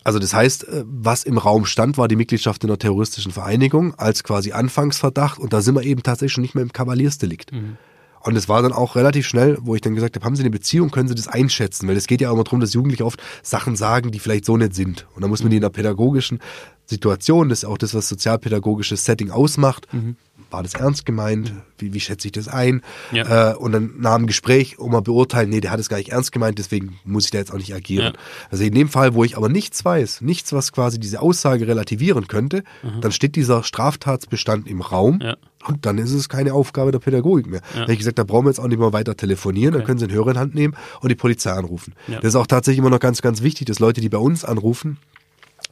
Also das heißt, äh, was im Raum stand, war die Mitgliedschaft in einer terroristischen Vereinigung als quasi Anfangsverdacht und da sind wir eben tatsächlich schon nicht mehr im Kavaliersdelikt. Mhm. Und es war dann auch relativ schnell, wo ich dann gesagt habe, haben Sie eine Beziehung, können Sie das einschätzen? Weil es geht ja auch immer darum, dass Jugendliche oft Sachen sagen, die vielleicht so nicht sind. Und da muss man die in der pädagogischen Situation, das ist auch das, was sozialpädagogisches Setting ausmacht, mhm war das ernst gemeint? Wie, wie schätze ich das ein? Ja. Äh, und dann nach dem Gespräch um mal beurteilen, nee, der hat es gar nicht ernst gemeint, deswegen muss ich da jetzt auch nicht agieren. Ja. Also in dem Fall, wo ich aber nichts weiß, nichts, was quasi diese Aussage relativieren könnte, mhm. dann steht dieser Straftatsbestand im Raum. Ja. Und dann ist es keine Aufgabe der Pädagogik mehr. Ja. Da habe ich gesagt, da brauchen wir jetzt auch nicht mehr weiter telefonieren, okay. dann können Sie einen Hörer in Hand nehmen und die Polizei anrufen. Ja. Das ist auch tatsächlich immer noch ganz, ganz wichtig, dass Leute, die bei uns anrufen,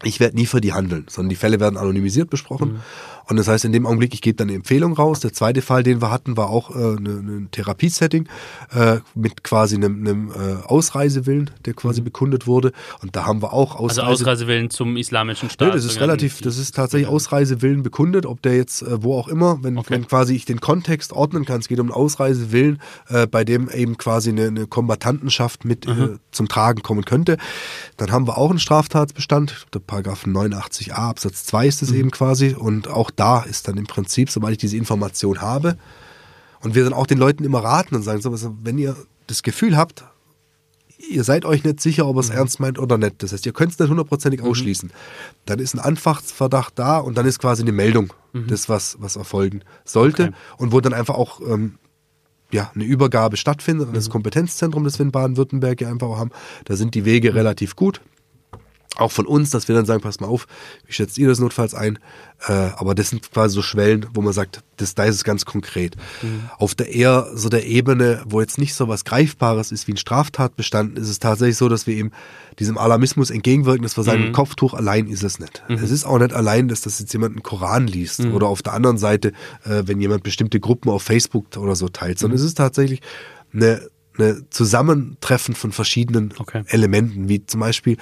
ich werde nie für die handeln, sondern die Fälle werden anonymisiert besprochen. Mhm. Und das heißt, in dem Augenblick, ich gebe dann eine Empfehlung raus. Der zweite Fall, den wir hatten, war auch äh, eine, eine Therapiesetting äh, mit quasi einem, einem äh, Ausreisewillen, der quasi mhm. bekundet wurde. Und da haben wir auch Ausreise Also Ausreisewillen zum islamischen Staat. Ja, das ist relativ, das ist tatsächlich Ausreisewillen bekundet, ob der jetzt äh, wo auch immer, wenn, okay. wenn quasi ich den Kontext ordnen kann. Es geht um einen Ausreisewillen, äh, bei dem eben quasi eine, eine Kombatantenschaft mit äh, mhm. zum Tragen kommen könnte. Dann haben wir auch einen Straftatsbestand, der Paragraph 89a Absatz 2 ist es mhm. eben quasi. Und auch da ist dann im Prinzip, sobald ich diese Information habe, und wir dann auch den Leuten immer raten und sagen, so, wenn ihr das Gefühl habt, ihr seid euch nicht sicher, ob ihr es mhm. ernst meint oder nicht. Das heißt, ihr könnt es nicht hundertprozentig mhm. ausschließen. Dann ist ein Anfachtsverdacht da und dann ist quasi eine Meldung, mhm. das was, was erfolgen sollte okay. und wo dann einfach auch ähm, ja, eine Übergabe stattfindet an das mhm. Kompetenzzentrum, das wir in Baden-Württemberg ja einfach haben. Da sind die Wege mhm. relativ gut auch von uns, dass wir dann sagen, pass mal auf, wie schätzt ihr das notfalls ein? Äh, aber das sind quasi so Schwellen, wo man sagt, das, da ist es ganz konkret. Mhm. Auf der eher so der Ebene, wo jetzt nicht so was Greifbares ist wie ein Straftatbestand, ist es tatsächlich so, dass wir eben diesem Alarmismus entgegenwirken, dass wir sagen, mhm. Kopftuch allein ist es nicht. Mhm. Es ist auch nicht allein, dass das jetzt jemand einen Koran liest mhm. oder auf der anderen Seite, äh, wenn jemand bestimmte Gruppen auf Facebook oder so teilt, sondern mhm. es ist tatsächlich eine, eine Zusammentreffen von verschiedenen okay. Elementen, wie zum Beispiel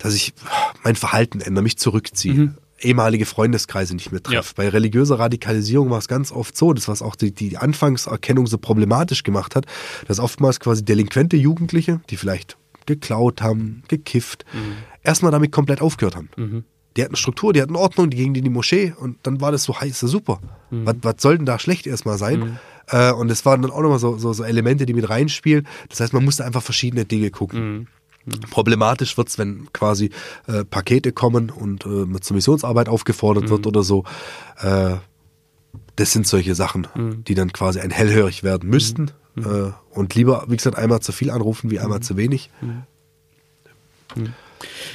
dass ich mein Verhalten ändere, mich zurückziehe. Mhm. ehemalige Freundeskreise nicht mehr treffe. Ja. Bei religiöser Radikalisierung war es ganz oft so, das was auch die, die Anfangserkennung so problematisch gemacht hat, dass oftmals quasi delinquente Jugendliche, die vielleicht geklaut haben, gekifft, erstmal damit komplett aufgehört haben. Die hatten Struktur, die hatten Ordnung, die gingen in die Moschee und dann war das so heiß, so super. Was, was soll denn da schlecht erstmal sein? Äh, und es waren dann auch nochmal so, so, so Elemente, die mit reinspielen. Das heißt, man musste einfach verschiedene Dinge gucken. Problematisch wird's, wenn quasi äh, Pakete kommen und äh, mit zur Missionsarbeit aufgefordert wird oder so. Äh, das sind solche Sachen, die dann quasi ein hellhörig werden müssten. Äh, und lieber, wie gesagt, einmal zu viel anrufen wie einmal zu wenig.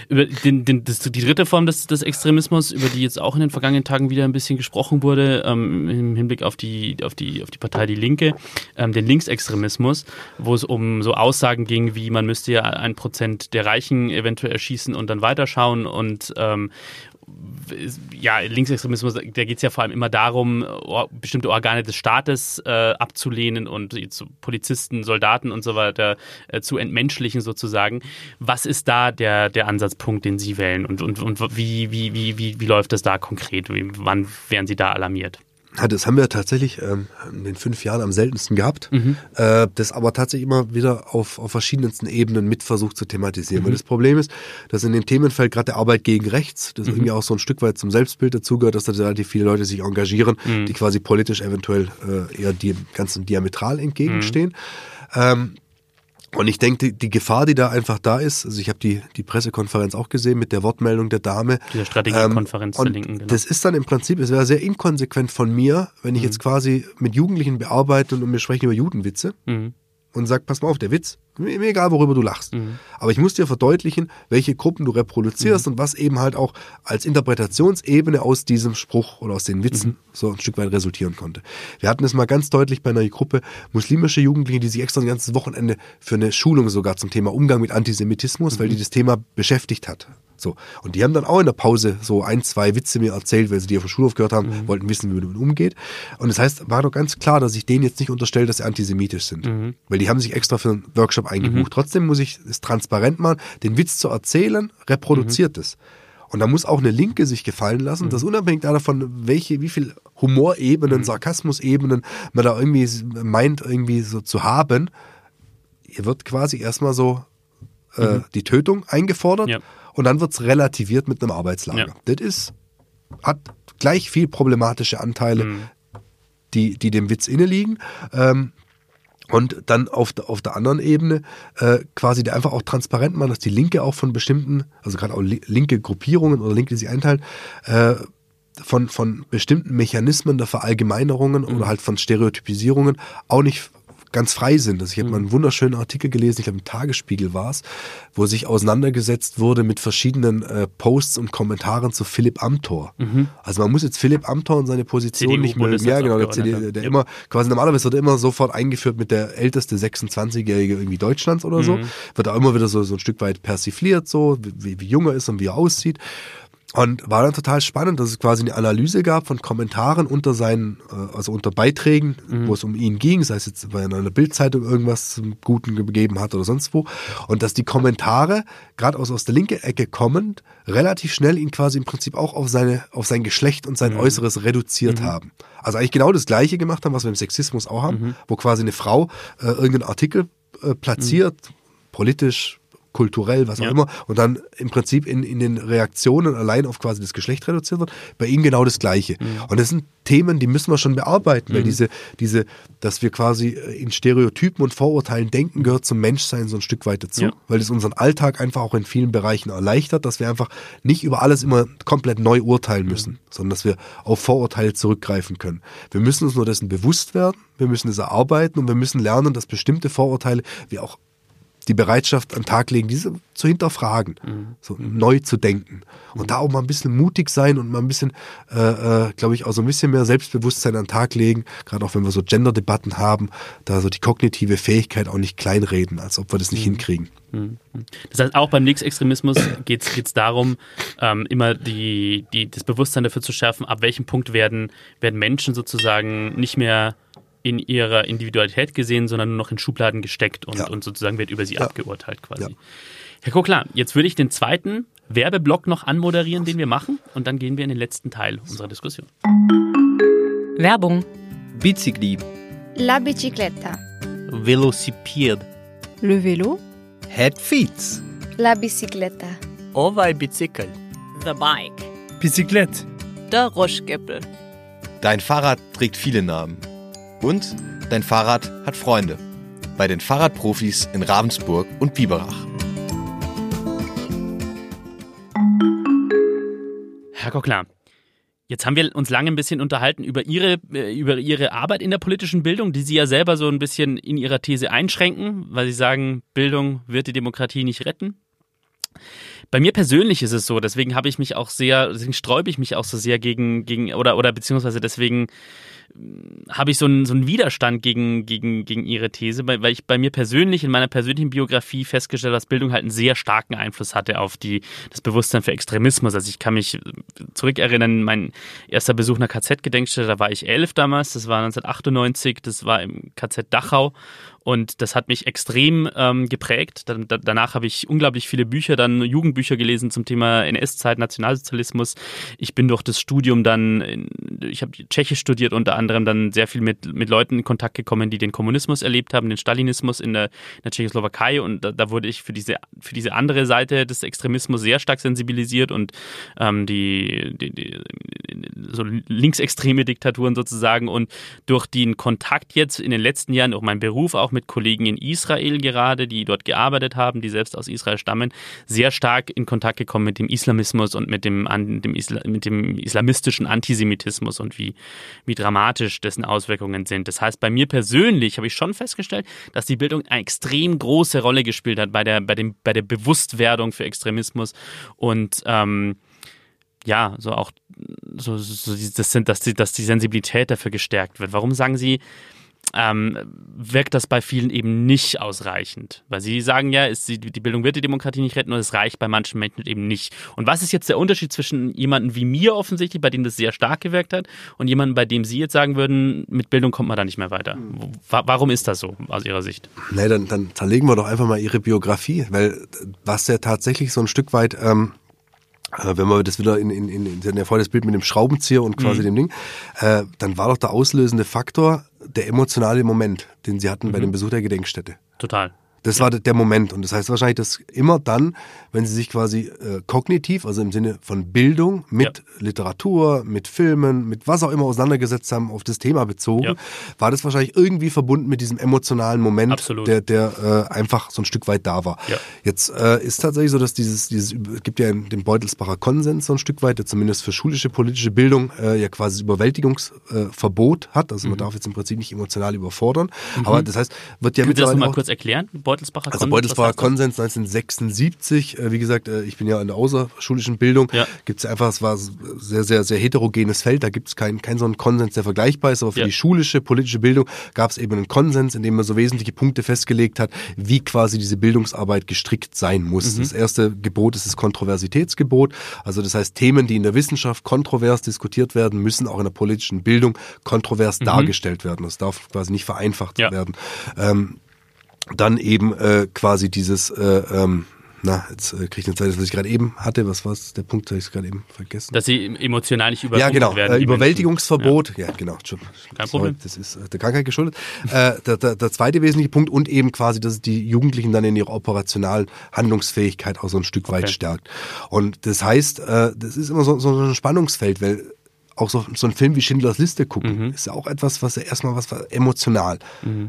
Über den, den, das, die dritte Form des, des Extremismus, über die jetzt auch in den vergangenen Tagen wieder ein bisschen gesprochen wurde, ähm, im Hinblick auf die, auf die, auf die Partei Die Linke, ähm, den Linksextremismus, wo es um so Aussagen ging, wie man müsste ja ein Prozent der Reichen eventuell erschießen und dann weiterschauen und ähm, ja, Linksextremismus, da geht es ja vor allem immer darum, bestimmte Organe des Staates äh, abzulehnen und Polizisten, Soldaten und so weiter äh, zu entmenschlichen sozusagen. Was ist da der, der Ansatzpunkt, den Sie wählen und, und, und wie, wie, wie, wie, wie läuft das da konkret? Wann werden Sie da alarmiert? Das haben wir tatsächlich ähm, in den fünf Jahren am seltensten gehabt. Äh, das aber tatsächlich immer wieder auf, auf verschiedensten Ebenen mit versucht zu thematisieren. Weil das Problem ist, dass in dem Themenfeld gerade der Arbeit gegen Rechts, das irgendwie auch so ein Stück weit zum Selbstbild dazugehört, dass da relativ viele Leute sich engagieren, die quasi politisch eventuell äh, eher dem Ganzen diametral entgegenstehen. Ähm, und ich denke, die, die Gefahr, die da einfach da ist, also ich habe die, die Pressekonferenz auch gesehen mit der Wortmeldung der Dame. Dieser Strategiekonferenz der und Linken, genau. Das ist dann im Prinzip, es wäre sehr inkonsequent von mir, wenn ich jetzt quasi mit Jugendlichen bearbeite und wir sprechen über Judenwitze und sag, pass mal auf, der Witz, mir egal, worüber du lachst. Aber ich muss dir verdeutlichen, welche Gruppen du reproduzierst und was eben halt auch als Interpretationsebene aus diesem Spruch oder aus den Witzen so ein Stück weit resultieren konnte. Wir hatten es mal ganz deutlich bei einer Gruppe muslimische Jugendliche, die sich extra ein ganzes Wochenende für eine Schulung sogar zum Thema Umgang mit Antisemitismus, weil die das Thema beschäftigt hat. So. Und die haben dann auch in der Pause so ein, zwei Witze mir erzählt, weil sie die auf dem Schulhof gehört haben, wollten wissen, wie man damit umgeht. Und das heißt, war doch ganz klar, dass ich denen jetzt nicht unterstelle, dass sie antisemitisch sind. Weil die haben sich extra für einen Workshop eingebucht. Trotzdem muss ich es transparent machen, den Witz zu erzählen, reproduziert es. Und da muss auch eine Linke sich gefallen lassen, dass unabhängig davon, welche, wie viel Humorebenen, Sarkasmusebenen man da irgendwie meint, irgendwie so zu haben, hier wird quasi erstmal so äh, die Tötung eingefordert Ja. Und dann wird es relativiert mit einem Arbeitslager. Ja. Das ist, hat gleich viel problematische Anteile, die, die dem Witz inne liegen. Ähm, und dann auf der, auf der anderen Ebene äh, quasi der einfach auch transparent machen, dass die Linke auch von bestimmten, also gerade auch li linke Gruppierungen oder Linke, die sich einteilen, äh, von, von bestimmten Mechanismen der Verallgemeinerungen oder halt von Stereotypisierungen auch nicht ganz frei sind. Also ich habe mal einen wunderschönen Artikel gelesen, ich glaube im Tagesspiegel war es, wo sich auseinandergesetzt wurde mit verschiedenen äh, Posts und Kommentaren zu Philipp Amthor. Also man muss jetzt Philipp Amthor und seine Position nicht mögen. Ja, genau, der, CD, der Ja. immer, quasi normalerweise wird er immer sofort eingeführt mit der älteste 26-Jährige irgendwie Deutschlands oder so. Wird auch immer wieder so, so ein Stück weit persifliert, so, wie, wie jung er ist und wie er aussieht. Und war dann total spannend, dass es quasi eine Analyse gab von Kommentaren unter seinen, äh, also unter Beiträgen, wo es um ihn ging, sei es jetzt bei einer Bildzeitung irgendwas zum Guten gegeben hat oder sonst wo. Und dass die Kommentare, gerade aus, aus der linken Ecke kommend, relativ schnell ihn quasi im Prinzip auch auf seine, auf sein Geschlecht und sein Äußeres reduziert haben. Also eigentlich genau das Gleiche gemacht haben, was wir im Sexismus auch haben, wo quasi eine Frau äh, irgendeinen Artikel äh, platziert, politisch, kulturell, was auch Ja. immer, und dann im Prinzip in, in den Reaktionen allein auf quasi das Geschlecht reduziert wird, bei ihm genau das Gleiche. Und das sind Themen, die müssen wir schon bearbeiten, weil diese, diese, dass wir quasi äh, in Stereotypen und Vorurteilen denken, gehört zum Menschsein so ein Stück weit dazu, Ja. weil es unseren Alltag einfach auch in vielen Bereichen erleichtert, dass wir einfach nicht über alles immer komplett neu urteilen müssen, sondern dass wir auf Vorurteile zurückgreifen können. Wir müssen uns nur dessen bewusst werden, wir müssen es erarbeiten und wir müssen lernen, dass bestimmte Vorurteile wir auch die Bereitschaft an den Tag legen, diese zu hinterfragen, so neu zu denken. Und da auch mal ein bisschen mutig sein und mal ein bisschen, äh, äh, glaube ich, auch so ein bisschen mehr Selbstbewusstsein an den Tag legen, gerade auch wenn wir so Gender-Debatten haben, da so die kognitive Fähigkeit auch nicht kleinreden, als ob wir das nicht hinkriegen. Das heißt, auch beim Linksextremismus geht es darum, ähm, immer die, die, das Bewusstsein dafür zu schärfen, ab welchem Punkt werden, werden Menschen sozusagen nicht mehr in ihrer Individualität gesehen, sondern nur noch in Schubladen gesteckt und, Ja. und sozusagen wird über sie Ja. abgeurteilt quasi. Ja. Herr Koklar, jetzt würde ich den zweiten Werbeblock noch anmoderieren, den wir machen. Und dann gehen wir in den letzten Teil unserer Diskussion. Werbung. Bicicli, La bicicletta. velocipede, Le Vélo. head feet, La bicicletta. ovaj bicicl, The Bike. Bicyclette. Der Rutschgipfel. Dein Fahrrad trägt viele Namen. Und dein Fahrrad hat Freunde. Bei den Fahrradprofis in Ravensburg und Biberach. Herr Kockler, jetzt haben wir uns lange ein bisschen unterhalten über Ihre, äh, über Ihre Arbeit in der politischen Bildung, die Sie ja selber so ein bisschen in Ihrer These einschränken, weil Sie sagen, Bildung wird die Demokratie nicht retten. Bei mir persönlich ist es so, deswegen habe ich mich auch sehr, deswegen sträube ich mich auch so sehr gegen, gegen oder, oder beziehungsweise deswegen mh, habe ich so einen, so einen Widerstand gegen, gegen, gegen ihre These, weil, weil ich bei mir persönlich in meiner persönlichen Biografie festgestellt habe, dass Bildung halt einen sehr starken Einfluss hatte auf die, das Bewusstsein für Extremismus. Also ich kann mich zurückerinnern, mein erster Besuch einer KZ-Gedenkstätte, da war ich elf damals, das war 1998, das war im KZ Dachau und das hat mich extrem ähm, geprägt. Da, danach habe ich unglaublich viele Bücher, dann Jugendbücher gelesen zum Thema NS-Zeit, Nationalsozialismus. Ich bin durch das Studium dann, in, ich habe Tschechisch studiert, unter anderem dann sehr viel mit, mit Leuten in Kontakt gekommen, die den Kommunismus erlebt haben, den Stalinismus in der, in der Tschechoslowakei. Und da, da wurde ich für diese, für diese andere Seite des Extremismus sehr stark sensibilisiert und ähm, die, die, die so linksextreme Diktaturen sozusagen. Und durch den Kontakt jetzt in den letzten Jahren, auch mein Beruf, auch mit Kollegen in Israel gerade, die dort gearbeitet haben, die selbst aus Israel stammen, sehr stark in Kontakt gekommen mit dem Islamismus und mit dem, an, dem, Isla, mit dem islamistischen Antisemitismus und wie, wie dramatisch dessen Auswirkungen sind. Das heißt, bei mir persönlich habe ich schon festgestellt, dass die Bildung eine extrem große Rolle gespielt hat bei der, bei dem, bei der Bewusstwerdung für Extremismus und ähm, ja, so auch so, so das sind, dass die, dass die Sensibilität dafür gestärkt wird. Warum sagen Sie, ähm, wirkt das bei vielen eben nicht ausreichend. Weil sie sagen ja, ist die, Bildung wird die Demokratie nicht retten und es reicht bei manchen Menschen eben nicht. Und was ist jetzt der Unterschied zwischen jemandem wie mir offensichtlich, bei dem das sehr stark gewirkt hat, und jemandem, bei dem Sie jetzt sagen würden, mit Bildung kommt man da nicht mehr weiter? Wa warum ist das so aus Ihrer Sicht? Nee, dann, dann zerlegen wir doch einfach mal Ihre Biografie, weil was ja tatsächlich so ein Stück weit... Ähm äh, wenn man das wieder in, in, in, in das Bild mit dem Schraubenzieher und quasi Mhm. dem Ding, äh, dann war doch der auslösende Faktor der emotionale Moment, den sie hatten bei Mhm. dem Besuch der Gedenkstätte. Total. Das war der Moment. Und das heißt wahrscheinlich, dass immer dann, wenn sie sich quasi äh, kognitiv, also im Sinne von Bildung, mit Literatur, mit Filmen, mit was auch immer auseinandergesetzt haben, auf das Thema bezogen, Ja. war das wahrscheinlich irgendwie verbunden mit diesem emotionalen Moment, Absolut. der, der äh, einfach so ein Stück weit da war. Ja. Jetzt äh, ist tatsächlich so, dass dieses, dieses, es gibt ja den Beutelsbacher Konsens so ein Stück weit, der zumindest für schulische politische Bildung äh, ja quasi das Überwältigungsverbot äh, hat. Also man darf jetzt im Prinzip nicht emotional überfordern. Aber das heißt, wird ja Können Sie das mittlerweile nochmal auch kurz erklären? Beutelsbacher also Konsens, Beutelsbacher? Konsens 1976, äh, wie gesagt, äh, ich bin ja in der außerschulischen Bildung, Ja. gibt es einfach, es war ein sehr, sehr, sehr heterogenes Feld, da gibt es keinen kein so einen Konsens, der vergleichbar ist, aber für Ja. die schulische, politische Bildung gab es eben einen Konsens, in dem man so wesentliche Punkte festgelegt hat, wie quasi diese Bildungsarbeit gestrickt sein muss. Mhm. Das erste Gebot ist das Kontroversitätsgebot, also das heißt, Themen, die in der Wissenschaft kontrovers diskutiert werden, müssen auch in der politischen Bildung kontrovers dargestellt werden. Das darf quasi nicht vereinfacht Mhm. Ja. werden. Ähm, dann eben äh, quasi dieses, äh, ähm, na, jetzt äh, kriege ich eine Zeit, was ich gerade eben hatte, was war der Punkt, habe ich gerade eben vergessen? Dass sie emotional nicht ja, überrumpelt genau, werden. äh, Überwältigungsverbot, ja, genau, Entschuldigung. Kein Sorry, Problem. Das ist äh, der Krankheit geschuldet. äh, der, der, der zweite wesentliche Punkt und eben quasi, dass die Jugendlichen dann in ihrer operationalen Handlungsfähigkeit auch so ein Stück weit Okay. stärkt. Und das heißt, äh, das ist immer so, so ein Spannungsfeld, weil auch so, so ein Film wie Schindlers Liste gucken, Mhm. ist ja auch etwas, was ja erstmal was war emotional.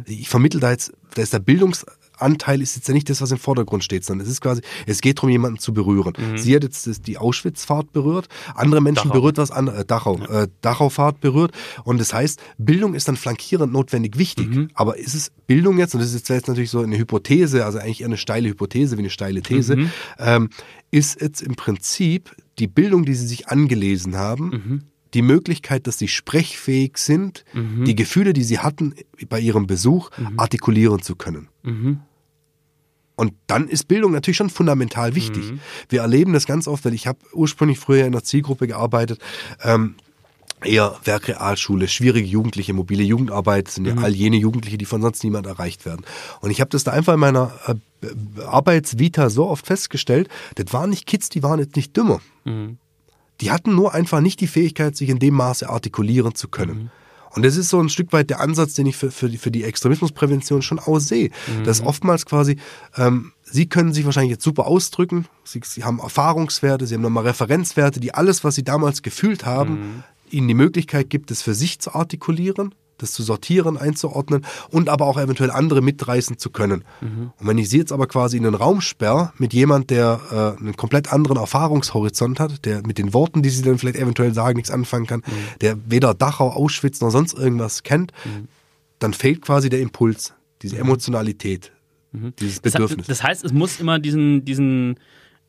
Ich vermittel da jetzt, da ist der Bildungsanteil ist jetzt ja nicht das, was im Vordergrund steht, sondern es ist quasi, es geht darum, jemanden zu berühren. Sie hat jetzt die Auschwitz-Fahrt berührt, andere Menschen Mhm. Dachau. berührt was anderes, äh, Dachau, äh, Dachau-Fahrt berührt. Und das heißt, Bildung ist dann flankierend notwendig wichtig. Mhm. Aber ist es Bildung jetzt, und das ist jetzt, jetzt natürlich so eine Hypothese, also eigentlich eher eine steile Hypothese wie eine steile These, Mhm. ähm, ist jetzt im Prinzip die Bildung, die sie sich angelesen haben, Mhm. Die Möglichkeit, dass sie sprechfähig sind, die Gefühle, die sie hatten bei ihrem Besuch, artikulieren zu können. Mhm. Und dann ist Bildung natürlich schon fundamental wichtig. Wir erleben das ganz oft, weil ich habe ursprünglich früher in einer Zielgruppe gearbeitet, ähm, eher Werkrealschule, schwierige Jugendliche, mobile Jugendarbeit sind ja all jene Jugendliche, die von sonst niemand erreicht werden. Und ich habe das da einfach in meiner äh, Arbeitsvita so oft festgestellt, das waren nicht Kids, die waren jetzt nicht dümmer. Die hatten nur einfach nicht die Fähigkeit, sich in dem Maße artikulieren zu können. Und das ist so ein Stück weit der Ansatz, den ich für, für, die, für die Extremismusprävention schon aussehe. Dass oftmals quasi, ähm, sie können sich wahrscheinlich jetzt super ausdrücken, sie, sie haben Erfahrungswerte, sie haben nochmal Referenzwerte, die alles, was sie damals gefühlt haben, ihnen die Möglichkeit gibt, es für sich zu artikulieren, das zu sortieren, einzuordnen und aber auch eventuell andere mitreißen zu können. Und wenn ich sie jetzt aber quasi in den Raum sperre mit jemand, der äh, einen komplett anderen Erfahrungshorizont hat, der mit den Worten, die sie dann vielleicht eventuell sagen, nichts anfangen kann, der weder Dachau, Auschwitz noch sonst irgendwas kennt, dann fehlt quasi der Impuls, diese Emotionalität, dieses Das, Bedürfnis. das heißt, es muss immer diesen, diesen,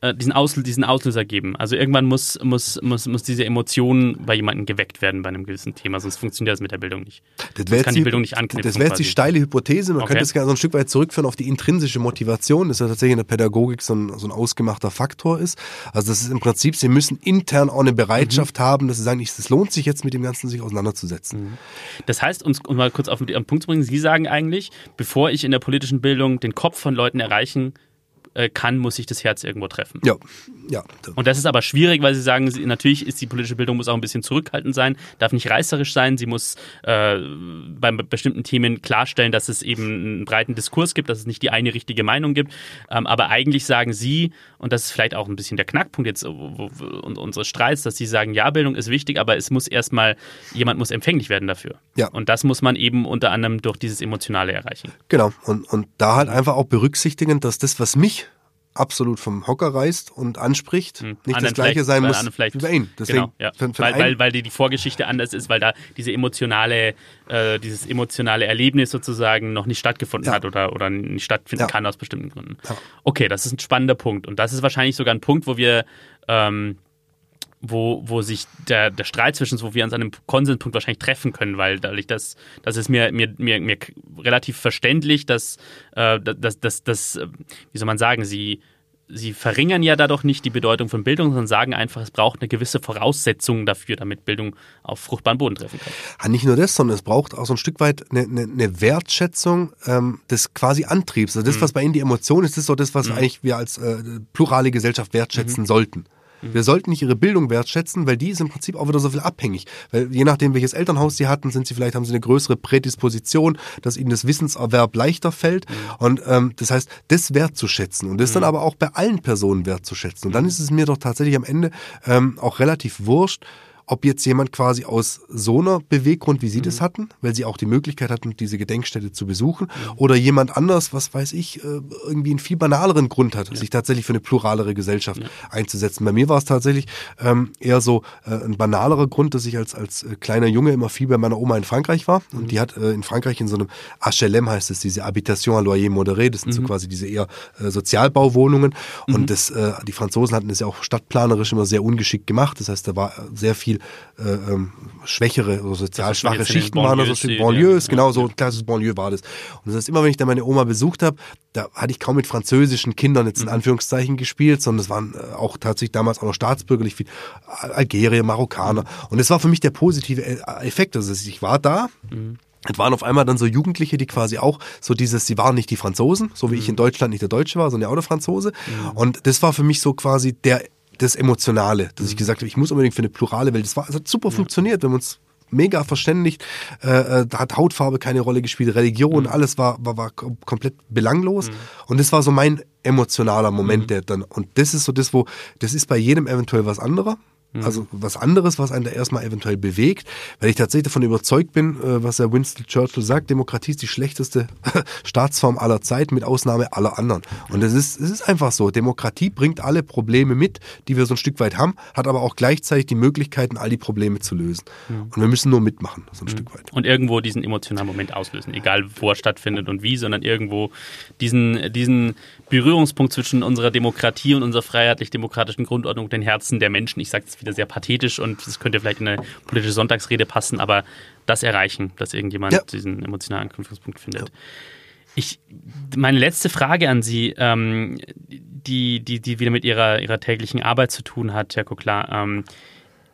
äh, diesen, Auslö diesen Auslöser geben. Also irgendwann muss, muss, muss, muss diese Emotion bei jemandem geweckt werden bei einem gewissen Thema, sonst funktioniert das mit der Bildung nicht. Das Sonst wäre kann jetzt die Bildung nicht anknüpfen. Das wäre jetzt die steile Hypothese. Man Okay. könnte es gerne so ein Stück weit zurückführen auf die intrinsische Motivation, das ja tatsächlich in der Pädagogik so ein, so ein ausgemachter Faktor ist. Also das ist im Prinzip, sie müssen intern auch eine Bereitschaft Mhm. haben, dass sie sagen, es lohnt sich jetzt mit dem Ganzen sich auseinanderzusetzen. Das heißt, uns, um mal kurz auf den Punkt zu bringen, Sie sagen eigentlich, bevor ich in der politischen Bildung den Kopf von Leuten erreichen äh, kann, muss ich das Herz irgendwo treffen. Ja, ja. Und das ist aber schwierig, weil Sie sagen, sie, natürlich ist die politische Bildung muss auch ein bisschen zurückhaltend sein, darf nicht reißerisch sein, sie muss äh, bei bestimmten Themen klarstellen, dass es eben einen breiten Diskurs gibt, dass es nicht die eine richtige Meinung gibt. Ähm, aber eigentlich sagen Sie, und das ist vielleicht auch ein bisschen der Knackpunkt jetzt wo, wo, und unseres Streits, dass Sie sagen, ja, Bildung ist wichtig, aber es muss erstmal, jemand muss empfänglich werden dafür. Ja. Und das muss man eben unter anderem durch dieses Emotionale erreichen. Genau. Und, und da halt einfach auch berücksichtigen, dass das, was mich absolut vom Hocker reißt und anspricht, nicht das gleiche sein muss wie bei Ihnen. Deswegen, genau, ja. für, für weil, weil, weil die, die Vorgeschichte anders ist, weil da diese emotionale, äh, dieses emotionale Erlebnis sozusagen noch nicht stattgefunden Ja. hat oder, oder nicht stattfinden Ja. kann aus bestimmten Gründen. Okay, das ist ein spannender Punkt. Und das ist wahrscheinlich sogar ein Punkt, wo wir ähm, wo, wo sich der, der Streit zwischen uns, wo wir uns an einem Konsenspunkt wahrscheinlich treffen können, weil dadurch, das, das ist mir, mir, mir, mir relativ verständlich, dass, äh, dass, dass, dass, äh, wie soll man sagen, sie, sie verringern ja dadurch nicht die Bedeutung von Bildung, sondern sagen einfach, es braucht eine gewisse Voraussetzung dafür, damit Bildung auf fruchtbaren Boden treffen kann. Nicht nur das, sondern es braucht auch so ein Stück weit eine, eine, eine Wertschätzung ähm, des quasi Antriebs. Also das, Mhm. was bei Ihnen die Emotion ist, ist so das, was eigentlich wir als äh, plurale Gesellschaft Mhm. wertschätzen sollten. Wir sollten nicht ihre Bildung wertschätzen, weil die ist im Prinzip auch wieder so viel abhängig. Weil je nachdem, welches Elternhaus sie hatten, sind sie vielleicht, haben sie eine größere Prädisposition, dass ihnen das Wissenserwerb leichter fällt. Mhm. Und ähm, das heißt, das wertzuschätzen. Und das dann aber auch bei allen Personen wertzuschätzen. Und dann ist es mir doch tatsächlich am Ende ähm, auch relativ wurscht, ob jetzt jemand quasi aus so einer Beweggrund, wie Sie das hatten, weil Sie auch die Möglichkeit hatten, diese Gedenkstätte zu besuchen, oder jemand anders, was weiß ich, äh, irgendwie einen viel banaleren Grund hat, sich tatsächlich für eine pluralere Gesellschaft einzusetzen. Bei mir war es tatsächlich ähm, eher so äh, ein banalerer Grund, dass ich als, als äh, kleiner Junge immer viel bei meiner Oma in Frankreich war. Und die hat äh, in Frankreich in so einem HLM heißt es, diese Habitation à loyer modéré, das sind so quasi diese eher äh, Sozialbauwohnungen. Und das, äh, die Franzosen hatten das ja auch stadtplanerisch immer sehr ungeschickt gemacht. Das heißt, da war sehr viel äh, ähm, schwächere oder sozial schwache Schichten waren, also sieht, Banlieues, ja. genau so ein klassisches Banlieue war das. Und das heißt, immer wenn ich da meine Oma besucht habe, da hatte ich kaum mit französischen Kindern jetzt Mhm. in Anführungszeichen gespielt, sondern es waren äh, auch tatsächlich damals auch noch staatsbürgerlich viel Algerier, Marokkaner. Und das war für mich der positive E- Effekt. Also ich war da, es waren auf einmal dann so Jugendliche, die quasi auch so dieses, sie waren nicht die Franzosen, so wie ich in Deutschland nicht der Deutsche war, sondern auch der Franzose. Und das war für mich so quasi der, das Emotionale, dass ich gesagt habe, ich muss unbedingt für eine plurale Welt. Das war, es hat super funktioniert, wenn wir uns mega verständigt, äh, äh, da hat Hautfarbe keine Rolle gespielt, Religion, alles war, war, war kom komplett belanglos. Und das war so mein emotionaler Moment, der dann, und das ist so das, wo, das ist bei jedem eventuell was anderer. Also was anderes, was einen da erstmal eventuell bewegt, weil ich tatsächlich davon überzeugt bin, äh, was der Winston Churchill sagt, Demokratie ist die schlechteste Staatsform aller Zeiten, mit Ausnahme aller anderen. Und es ist, es ist einfach so, Demokratie bringt alle Probleme mit, die wir so ein Stück weit haben, hat aber auch gleichzeitig die Möglichkeiten, all die Probleme zu lösen. Und wir müssen nur mitmachen, so ein Stück weit. Und irgendwo diesen emotionalen Moment auslösen, egal wo er stattfindet und wie, sondern irgendwo diesen, diesen Berührungspunkt zwischen unserer Demokratie und unserer freiheitlich-demokratischen Grundordnung, den Herzen der Menschen, ich sage das wieder sehr pathetisch und das könnte vielleicht in eine politische Sonntagsrede passen, aber das erreichen, dass irgendjemand Ja. diesen emotionalen Anknüpfungspunkt findet. Ich, meine letzte Frage an Sie, ähm, die, die, die wieder mit Ihrer, Ihrer täglichen Arbeit zu tun hat, Herr Koklar. Ähm,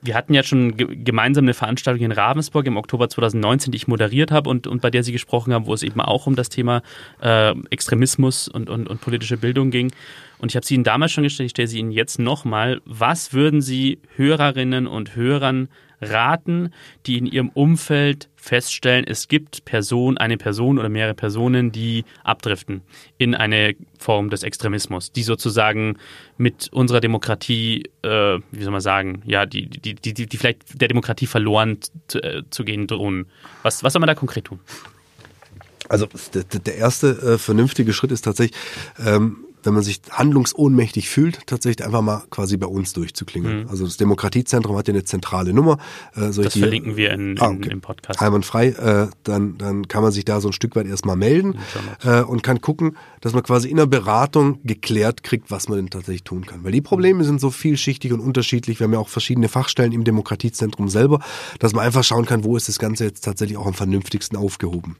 wir hatten ja schon gemeinsam eine Veranstaltung in Ravensburg im Oktober 2019, die ich moderiert habe und, und bei der Sie gesprochen haben, wo es eben auch um das Thema äh, Extremismus und, und, und politische Bildung ging. Und ich habe sie Ihnen damals schon gestellt, ich stelle sie Ihnen jetzt nochmal. Was würden Sie Hörerinnen und Hörern raten, die in ihrem Umfeld feststellen, es gibt Person, eine Person oder mehrere Personen, die abdriften in eine Form des Extremismus, die sozusagen mit unserer Demokratie, äh, wie soll man sagen, ja, die, die, die, die, vielleicht der Demokratie verloren zu, äh, zu gehen drohen. Was, was soll man da konkret tun? Also der, der erste äh, vernünftige Schritt ist tatsächlich, ähm, wenn man sich handlungsohnmächtig fühlt, tatsächlich einfach mal quasi bei uns durchzuklingeln. Mhm. Also das Demokratiezentrum hat ja eine zentrale Nummer. Äh, das die, verlinken wir in, ah, okay. im Podcast. Einwandfrei. Äh, dann, dann kann man sich da so ein Stück weit erstmal melden äh, und kann gucken, dass man quasi in der Beratung geklärt kriegt, was man denn tatsächlich tun kann. Weil die Probleme sind so vielschichtig und unterschiedlich. Wir haben ja auch verschiedene Fachstellen im Demokratiezentrum selber, dass man einfach schauen kann, wo ist das Ganze jetzt tatsächlich auch am vernünftigsten aufgehoben.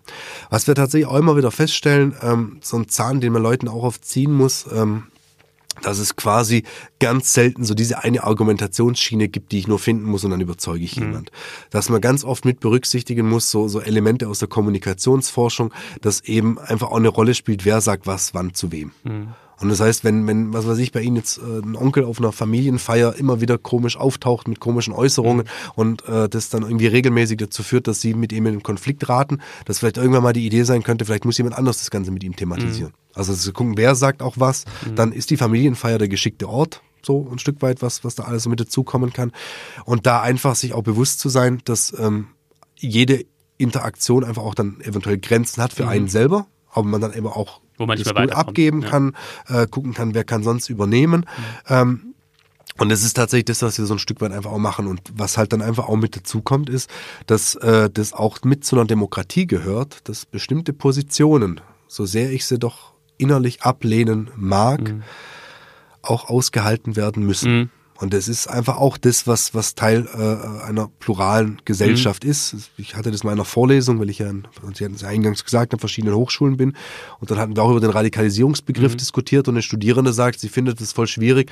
Was wir tatsächlich auch immer wieder feststellen, ähm, so ein Zahn, den man Leuten auch oft ziehen muss, muss, ähm, dass es quasi ganz selten so diese eine Argumentationsschiene gibt, die ich nur finden muss und dann überzeuge ich mhm. jemand. Dass man ganz oft mit berücksichtigen muss, so, so Elemente aus der Kommunikationsforschung, dass eben einfach auch eine Rolle spielt, wer sagt was, wann zu wem. Mhm. Und das heißt, wenn, wenn, was weiß ich, bei Ihnen jetzt äh, ein Onkel auf einer Familienfeier immer wieder komisch auftaucht mit komischen Äußerungen mhm. und äh, das dann irgendwie regelmäßig dazu führt, dass Sie mit ihm in Konflikt raten, dass vielleicht irgendwann mal die Idee sein könnte, vielleicht muss jemand anders das Ganze mit ihm thematisieren. Mhm. Also zu gucken, wer sagt auch was, mhm. dann ist die Familienfeier der geschickte Ort, so ein Stück weit, was, was da alles so mit dazukommen kann. Und da einfach sich auch bewusst zu sein, dass ähm, jede Interaktion einfach auch dann eventuell Grenzen hat für mhm. einen selber, aber man dann eben auch wo man nicht mehr gut abgeben ja. kann, äh, gucken kann, wer kann sonst übernehmen. Mhm. Ähm, und es ist tatsächlich das, was wir so ein Stück weit einfach auch machen. Und was halt dann einfach auch mit dazu kommt, ist, dass äh, das auch mit zu einer Demokratie gehört, dass bestimmte Positionen, so sehr ich sie doch innerlich ablehnen mag, mhm. auch ausgehalten werden müssen. Mhm. Und das ist einfach auch das, was, was Teil äh, einer pluralen Gesellschaft mhm. ist. Ich hatte das mal in einer Vorlesung, weil ich ja, Sie hatten es ja eingangs gesagt, an verschiedenen Hochschulen bin. Und dann hatten wir auch über den Radikalisierungsbegriff mhm. diskutiert und eine Studierende sagt, sie findet es voll schwierig,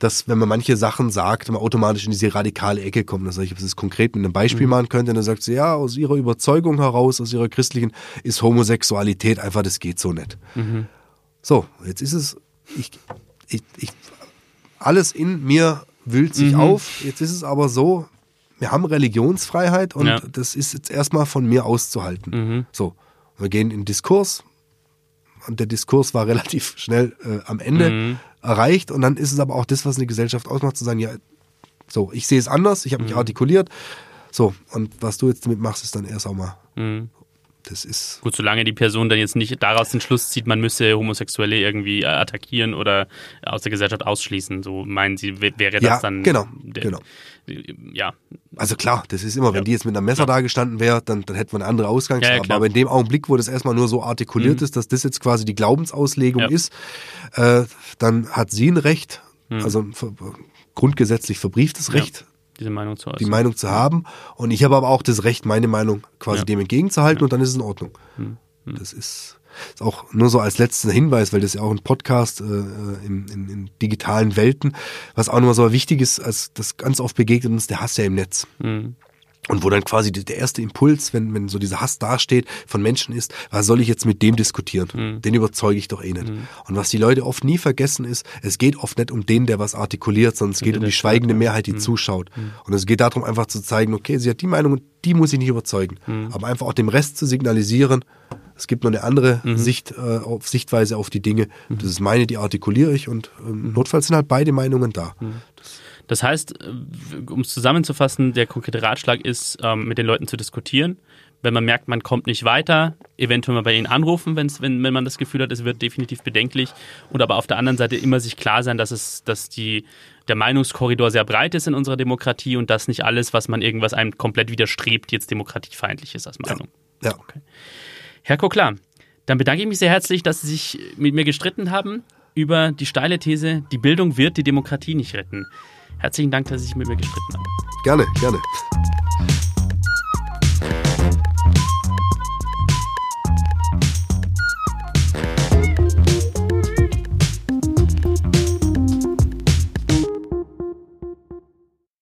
dass wenn man manche Sachen sagt, man automatisch in diese radikale Ecke kommt. Das sage ich, ob sie es konkret mit einem Beispiel mhm. machen könnte. Und dann sagt sie, ja, aus ihrer Überzeugung heraus, aus ihrer christlichen, ist Homosexualität einfach, das geht so nicht. Mhm. So, jetzt ist es, ich, ich, ich alles in mir wühlt sich mhm. auf. Jetzt ist es aber so, wir haben Religionsfreiheit und ja. das ist jetzt erstmal von mir auszuhalten. Mhm. So, wir gehen in Diskurs und der Diskurs war relativ schnell äh, am Ende mhm. erreicht und dann ist es aber auch das, was eine Gesellschaft ausmacht, zu sagen, ja, so, ich sehe es anders, ich habe mich mhm. artikuliert, so, und was du jetzt damit machst, ist dann erst auch mal mhm. Das ist. Gut, solange die Person dann jetzt nicht daraus den Schluss zieht, man müsse Homosexuelle irgendwie äh, attackieren oder aus der Gesellschaft ausschließen, so meinen Sie, wäre das ja, dann. Genau, der, genau. Ja. Also klar, das ist immer, wenn ja. die jetzt mit einem Messer ja. da gestanden wäre, dann, dann hätten wir eine andere Ausgangsstrafe. Ja, aber in dem Augenblick, wo das erstmal nur so artikuliert mhm. ist, dass das jetzt quasi die Glaubensauslegung ist, äh, dann hat sie ein Recht, mhm. also grundgesetzlich verbrieftes Recht, diese Meinung zu äußern. Die Meinung zu haben. Und ich habe aber auch das Recht, meine Meinung quasi ja. dem entgegenzuhalten ja. und dann ist es in Ordnung. Hm. Hm. Das ist, ist auch nur so als letzter Hinweis, weil das ja auch ein Podcast äh, in, in, in, digitalen Welten, was auch nochmal so wichtig ist, als das ganz oft begegnet uns, der Hass ja im Netz. Hm. Und wo dann quasi der erste Impuls, wenn, wenn so dieser Hass dasteht, von Menschen ist, was soll ich jetzt mit dem diskutieren? Mhm. Den überzeuge ich doch eh nicht. Mhm. Und was die Leute oft nie vergessen ist, es geht oft nicht um den, der was artikuliert, sondern es geht um die schweigende Mehrheit, die mhm. zuschaut. Mhm. Und es geht darum, einfach zu zeigen, okay, sie hat die Meinung und die muss ich nicht überzeugen. Mhm. Aber einfach auch dem Rest zu signalisieren, es gibt noch eine andere mhm. Sicht, äh, auf Sichtweise auf die Dinge. Das ist meine, die artikuliere ich und ähm, notfalls sind halt beide Meinungen da. Das das heißt, äh, um es zusammenzufassen, der konkrete Ratschlag ist, ähm, mit den Leuten zu diskutieren. Wenn man merkt, man kommt nicht weiter, eventuell mal bei ihnen anrufen, wenn, wenn man das Gefühl hat, es wird definitiv bedenklich. Und aber auf der anderen Seite immer sich klar sein, dass es, dass die, der Meinungskorridor sehr breit ist in unserer Demokratie und dass nicht alles, was man irgendwas einem komplett widerstrebt, jetzt demokratiefeindlich ist als Meinung. Ja. ja. Okay. Herr Koklar, dann bedanke ich mich sehr herzlich, dass Sie sich mit mir gestritten haben über die steile These, die Bildung wird die Demokratie nicht retten. Herzlichen Dank, dass Sie sich mit mir gestritten haben. Gerne, gerne.